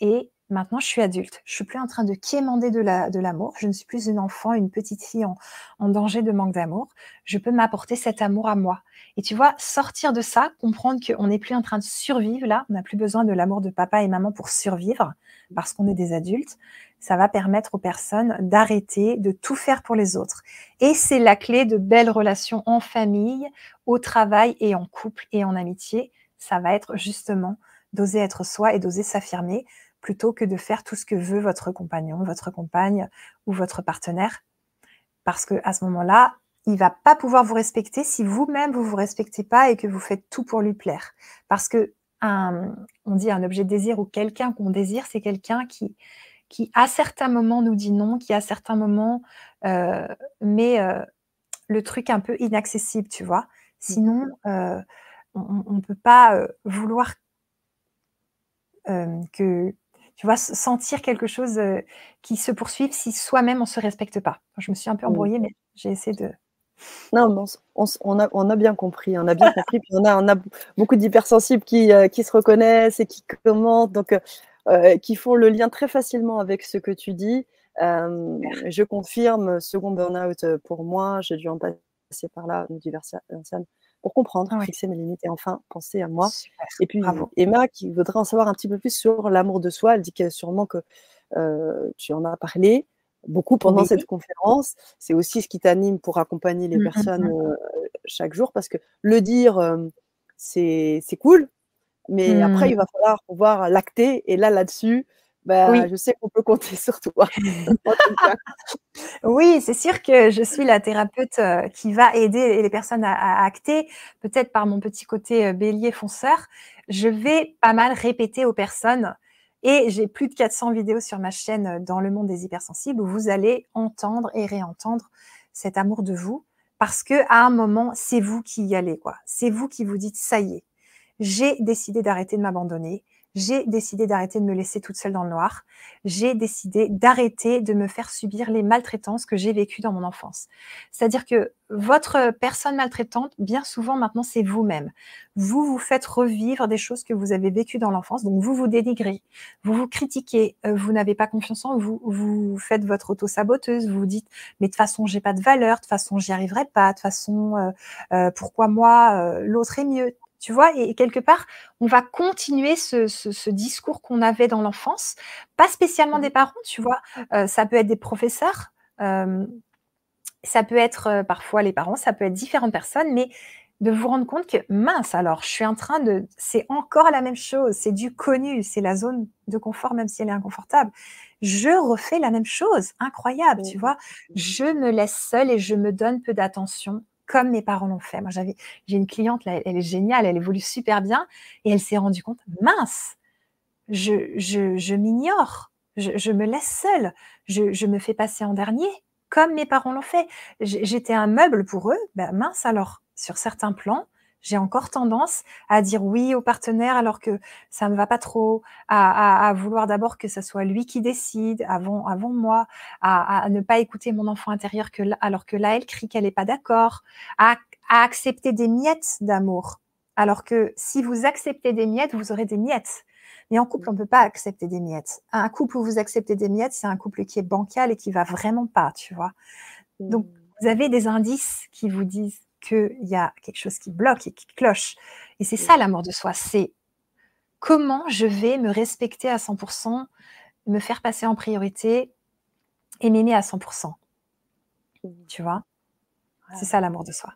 Et maintenant, je suis adulte. Je suis plus en train de quémander de l'amour. je ne suis plus une enfant, une petite fille en, en danger de manque d'amour. Je peux m'apporter cet amour à moi. Et tu vois, sortir de ça, comprendre qu'on n'est plus en train de survivre là, on n'a plus besoin de l'amour de papa et maman pour survivre parce qu'on est des adultes ça va permettre aux personnes d'arrêter de tout faire pour les autres. Et c'est la clé de belles relations en famille, au travail et en couple et en amitié. Ça va être justement d'oser être soi et d'oser s'affirmer plutôt que de faire tout ce que veut votre compagnon, votre compagne ou votre partenaire. Parce que à ce moment-là, il va pas pouvoir vous respecter si vous-même vous vous respectez pas et que vous faites tout pour lui plaire. Parce que un, on dit un objet de désir ou quelqu'un qu'on désire, c'est quelqu'un qui qui à certains moments nous dit non, qui à certains moments euh, met euh, le truc un peu inaccessible, tu vois. Sinon, euh, on ne peut pas vouloir que, tu vois, sentir quelque chose qui se poursuive si soi-même on se respecte pas. Je me suis un peu mmh. embrouillée, mais j'ai essayé de. Non, on, a, on, a, bien compris, on a bien compris. Puis on a, on a beaucoup d'hypersensibles qui, qui se reconnaissent et qui commentent. Donc, euh, qui font le lien très facilement avec ce que tu dis. Euh, je confirme, second burn-out euh, pour moi, j'ai dû en passer par là, me diverser pour comprendre, ah fixer mes limites et enfin penser à moi. Et puis Emma qui voudrait en savoir un petit peu plus sur l'amour de soi, elle dit que sûrement que tu en as parlé beaucoup pendant cette conférence. C'est aussi ce qui t'anime pour accompagner les mmh, mmh, personnes mmh. chaque jour parce que le dire, c'est cool, mais après, il mmh. va falloir pouvoir l'acter. Et là, là-dessus, bah, je sais qu'on peut compter sur toi. oui, c'est sûr que je suis la thérapeute euh, qui va aider les personnes à, acter, peut-être par mon petit côté euh, bélier fonceur. Je vais pas mal répéter aux personnes et j'ai plus de 400 vidéos sur ma chaîne euh, dans le monde des hypersensibles où vous allez entendre et réentendre cet amour de vous parce que à un moment, c'est vous qui y allez, quoi. C'est vous qui vous dites, ça y est, j'ai décidé d'arrêter de m'abandonner. J'ai décidé d'arrêter de me laisser toute seule dans le noir. J'ai décidé d'arrêter de me faire subir les maltraitances que j'ai vécues dans mon enfance. C'est-à-dire que votre personne maltraitante, bien souvent maintenant, c'est vous-même. Vous vous faites revivre des choses que vous avez vécues dans l'enfance. Donc, vous vous dénigrez, vous vous critiquez, euh, vous n'avez pas confiance en vous, vous faites votre auto-saboteuse, vous vous dites, mais de toute façon, j'ai pas de valeur, de toute façon, j'y arriverai pas, de toute façon, euh, euh, pourquoi moi, l'autre est mieux tu vois, et quelque part, on va continuer ce, discours qu'on avait dans l'enfance, pas spécialement des mmh. parents, tu vois, euh, ça peut être des professeurs, euh, ça peut être euh, parfois les parents, ça peut être différentes personnes, mais de vous rendre compte que mince, alors je suis en train de, c'est encore la même chose, c'est du connu, c'est la zone de confort, même si elle est inconfortable. Je refais la même chose, incroyable, tu vois. Je me laisse seule et je me donne peu d'attention comme mes parents l'ont fait. Moi, j'avais, j'ai une cliente, là, elle est géniale, elle évolue super bien, et elle s'est rendue compte, mince, je, je, je m'ignore, je, je, me laisse seule, je, je, me fais passer en dernier, comme mes parents l'ont fait. J'étais un meuble pour eux, ben mince alors, sur certains plans, j'ai encore tendance à dire oui au partenaire alors que ça me va pas trop, à, à, vouloir d'abord que ce soit lui qui décide avant, avant moi, à, à ne pas écouter mon enfant intérieur que alors que là elle crie qu'elle n'est pas d'accord, à, à accepter des miettes d'amour. Alors que si vous acceptez des miettes, vous aurez des miettes. Mais en couple, on ne peut pas accepter des miettes. Un couple où vous acceptez des miettes, c'est un couple qui est bancal et qui va vraiment pas, tu vois. Donc, mmh. vous avez des indices qui vous disent qu'il y a quelque chose qui bloque et qui cloche. Et c'est ça l'amour de soi, c'est comment je vais me respecter à 100%, me faire passer en priorité et m'aimer à 100%. Mmh. Tu vois? C'est ça l'amour de soi.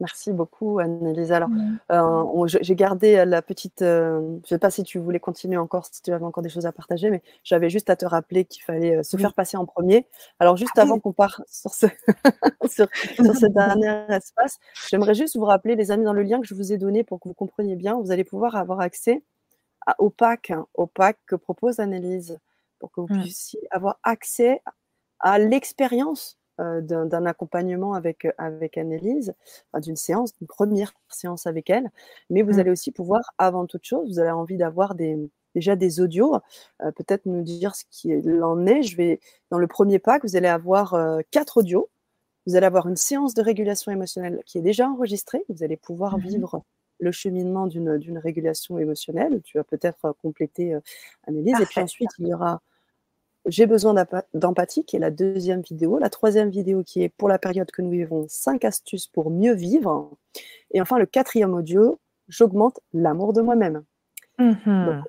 Merci beaucoup, Annelise. Alors, mmh. euh, j'ai gardé la petite. Euh, je ne sais pas si tu voulais continuer encore, si tu avais encore des choses à partager, mais j'avais juste à te rappeler qu'il fallait euh, se faire passer en premier. Alors, juste ah avant qu'on parte sur ce, sur, ce dernier espace, j'aimerais juste vous rappeler, les amis, dans le lien que je vous ai donné pour que vous compreniez bien, vous allez pouvoir avoir accès au pack, hein, au pack que propose Annelise, pour que vous mmh. puissiez avoir accès à l'expérience euh, d'un accompagnement avec, euh, avec Annelise, d'une séance, d'une première séance avec elle. Mais vous mmh. allez aussi pouvoir, avant toute chose, vous avez envie d'avoir des, déjà des audios, euh, peut-être nous dire ce qu'il en est. Je vais, dans le premier pack, vous allez avoir quatre audios. Vous allez avoir une séance de régulation émotionnelle qui est déjà enregistrée. Vous allez pouvoir mmh vivre le cheminement d'une régulation émotionnelle. Tu vas peut-être compléter, Annelise. Et puis ensuite, il y aura j'ai besoin d'empathie, qui est la deuxième vidéo. La troisième vidéo qui est pour la période que nous vivons, 5 astuces pour mieux vivre. Et enfin, le quatrième audio, j'augmente l'amour de moi-même. Mmh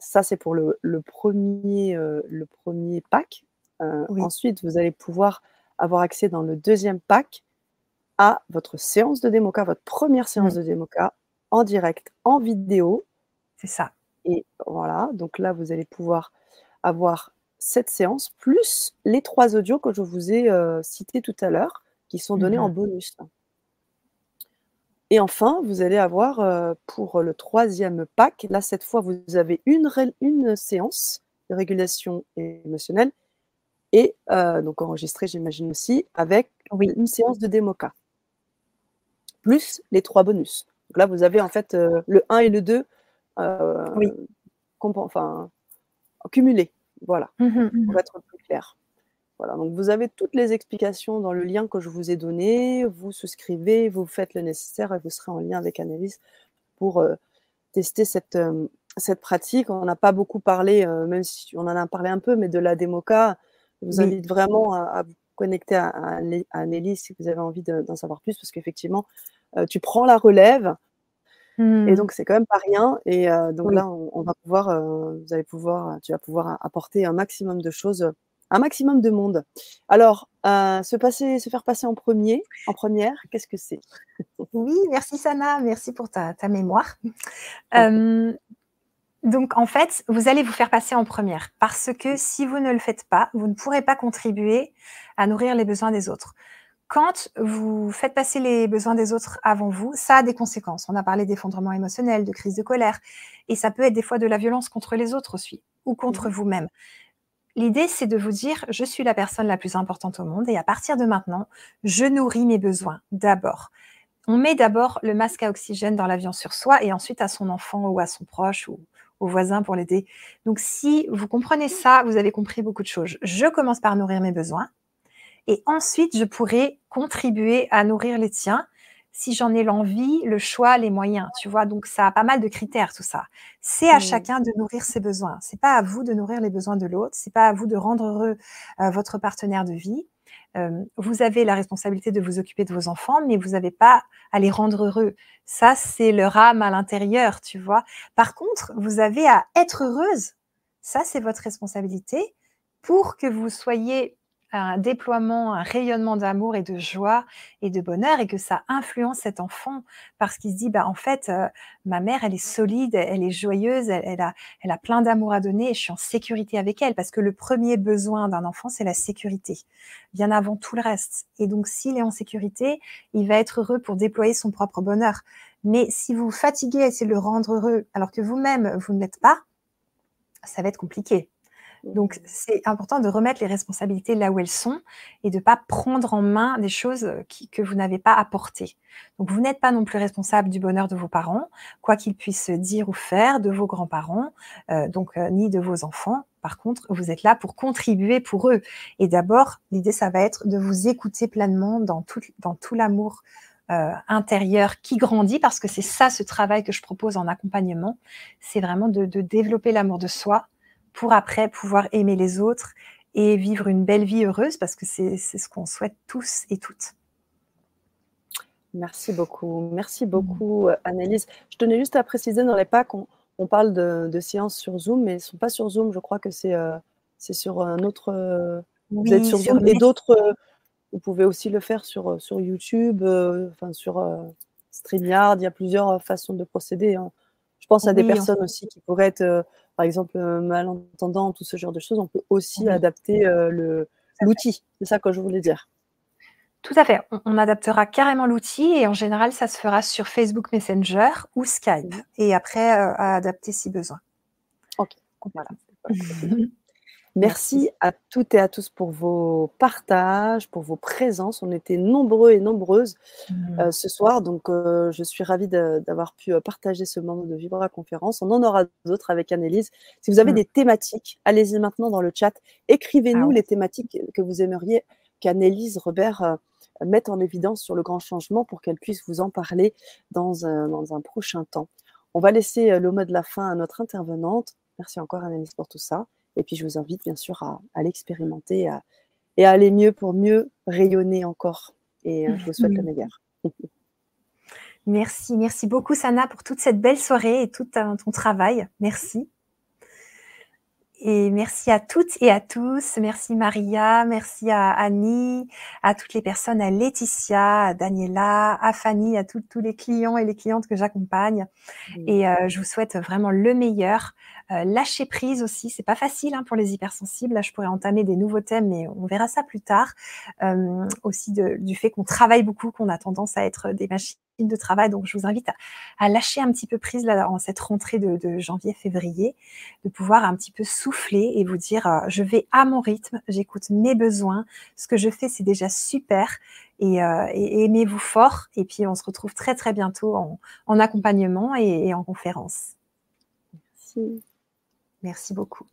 ça, c'est pour le, premier, euh, le premier pack. Euh, ensuite, vous allez pouvoir avoir accès dans le deuxième pack à votre séance de démoca, votre première séance mmh. de démoca en direct, en vidéo. C'est ça. Et voilà, donc là, vous allez pouvoir avoir cette séance, plus les trois audios que je vous ai euh, cités tout à l'heure, qui sont donnés en mmh bonus. Et enfin, vous allez avoir euh, pour le troisième pack, là cette fois, vous avez une, une séance de régulation émotionnelle et euh, donc enregistrée, j'imagine aussi, avec une séance de démoca, plus les trois bonus. Donc là, vous avez en fait le 1 et le 2 oui. enfin, cumulés. Voilà, mmh mmh pour être plus clair. Voilà, donc vous avez toutes les explications dans le lien que je vous ai donné. Vous souscrivez, vous faites le nécessaire et vous serez en lien avec Annelise pour euh, tester cette, euh, cette pratique. On n'a pas beaucoup parlé, euh, même si on en a parlé un peu, mais de la démoca. Je vous invite vraiment à, vous connecter à, à, Annelise si vous avez envie d'en savoir plus, parce qu'effectivement, tu prends la relève et mmh. donc, c'est quand même pas rien. Et euh, donc là, on, va pouvoir, euh, vous allez pouvoir, tu vas pouvoir apporter un maximum de choses, un maximum de monde. Alors, euh, se, passer, se faire passer en premier, en première, qu'est-ce que c'est? Oui, merci Sana, merci pour ta, ta mémoire. donc, en fait, vous allez vous faire passer en première parce que si vous ne le faites pas, vous ne pourrez pas contribuer à nourrir les besoins des autres quand vous faites passer les besoins des autres avant vous, ça a des conséquences. On a parlé d'effondrement émotionnel, de crise de colère, et ça peut être des fois de la violence contre les autres aussi, ou contre mmh. vous-même. L'idée, c'est de vous dire, je suis la personne la plus importante au monde, et à partir de maintenant, je nourris mes besoins d'abord. On met d'abord le masque à oxygène dans l'avion sur soi, et ensuite à son enfant ou à son proche ou au voisin pour l'aider. Donc si vous comprenez ça, vous avez compris beaucoup de choses. Je commence par nourrir mes besoins et ensuite, je pourrais contribuer à nourrir les tiens si j'en ai l'envie, le choix, les moyens, tu vois. Donc, ça a pas mal de critères, tout ça. C'est à mmh. chacun de nourrir ses besoins. C'est pas à vous de nourrir les besoins de l'autre. C'est pas à vous de rendre heureux euh, votre partenaire de vie. Euh, vous avez la responsabilité de vous occuper de vos enfants, mais vous n'avez pas à les rendre heureux. Ça, c'est leur âme à l'intérieur, tu vois. Par contre, vous avez à être heureuse. Ça, c'est votre responsabilité pour que vous soyez un déploiement, un rayonnement d'amour et de joie et de bonheur et que ça influence cet enfant parce qu'il se dit, bah, en fait, euh, ma mère, elle est solide, elle est joyeuse, elle, a, elle a plein d'amour à donner et je suis en sécurité avec elle parce que le premier besoin d'un enfant, c'est la sécurité, bien avant tout le reste. Et donc, s'il est en sécurité, il va être heureux pour déployer son propre bonheur. Mais si vous fatiguez à essayer de le rendre heureux alors que vous-même, vous ne l'êtes pas, ça va être compliqué. Donc, c'est important de remettre les responsabilités là où elles sont et de ne pas prendre en main des choses que vous n'avez pas apportées. Donc, vous n'êtes pas non plus responsable du bonheur de vos parents, quoi qu'ils puissent dire ou faire, de vos grands-parents, euh, donc euh, ni de vos enfants. Par contre, vous êtes là pour contribuer pour eux. Et d'abord, l'idée, ça va être de vous écouter pleinement dans tout, dans tout l'amour euh, intérieur qui grandit, parce que c'est ça ce travail que je propose en accompagnement, c'est vraiment de développer l'amour de soi, pour après pouvoir aimer les autres et vivre une belle vie heureuse parce que c'est ce qu'on souhaite tous et toutes. Merci beaucoup. Merci mmh. beaucoup, euh, Annelise. Je tenais juste à préciser dans les packs, on, on parle de, séances sur Zoom, mais elles ne sont pas sur Zoom. Je crois que c'est euh, sur un autre. Euh, vous êtes sur Zoom et d'autres. vous pouvez aussi le faire sur, sur YouTube, enfin sur StreamYard. Il y a plusieurs façons de procéder. Hein. Je pense à des personnes aussi qui pourraient être par exemple, euh, malentendant, tout ce genre de choses, on peut aussi adapter euh, l'outil. C'est ça que je voulais dire. Tout à fait. On, adaptera carrément l'outil et en général, ça se fera sur Facebook Messenger ou Skype et après euh, à adapter si besoin. Ok. Voilà. Merci à toutes et à tous pour vos partages, pour vos présences. On était nombreux et nombreuses mmh. euh, ce soir, donc euh, je suis ravie d'avoir pu euh, partager ce moment de Vibra Conférence. On en aura d'autres avec Annelise. Si vous avez mmh. des thématiques, allez-y maintenant dans le chat. Écrivez-nous ah les thématiques que vous aimeriez qu'Annelise Robert mette en évidence sur le grand changement pour qu'elle puisse vous en parler dans un, dans un prochain temps. On va laisser le mot de la fin à notre intervenante. Merci encore Annelise pour tout ça. Et puis, je vous invite bien sûr à, l'expérimenter et à aller mieux pour mieux rayonner encore. Et euh, je vous souhaite le meilleur. Merci, merci beaucoup Sana pour toute cette belle soirée et tout ton travail. Merci. Et merci à toutes et à tous. Merci Maria, merci à Annie, à toutes les personnes, à Laetitia, à Daniela, à Fanny, à tous les clients et les clientes que j'accompagne. Et euh, je vous souhaite vraiment le meilleur. Euh, lâcher prise aussi, c'est pas facile hein, pour les hypersensibles. Là, je pourrais entamer des nouveaux thèmes, mais on verra ça plus tard. Euh, aussi du fait qu'on travaille beaucoup, qu'on a tendance à être des machines de travail. Donc, je vous invite à, lâcher un petit peu prise là, en cette rentrée de, janvier-février, de pouvoir un petit peu souffler et vous dire, euh, je vais à mon rythme, j'écoute mes besoins, ce que je fais, c'est déjà super et, aimez-vous fort. Et puis, on se retrouve très, très bientôt en, accompagnement et, et en conférence. Merci. Merci beaucoup.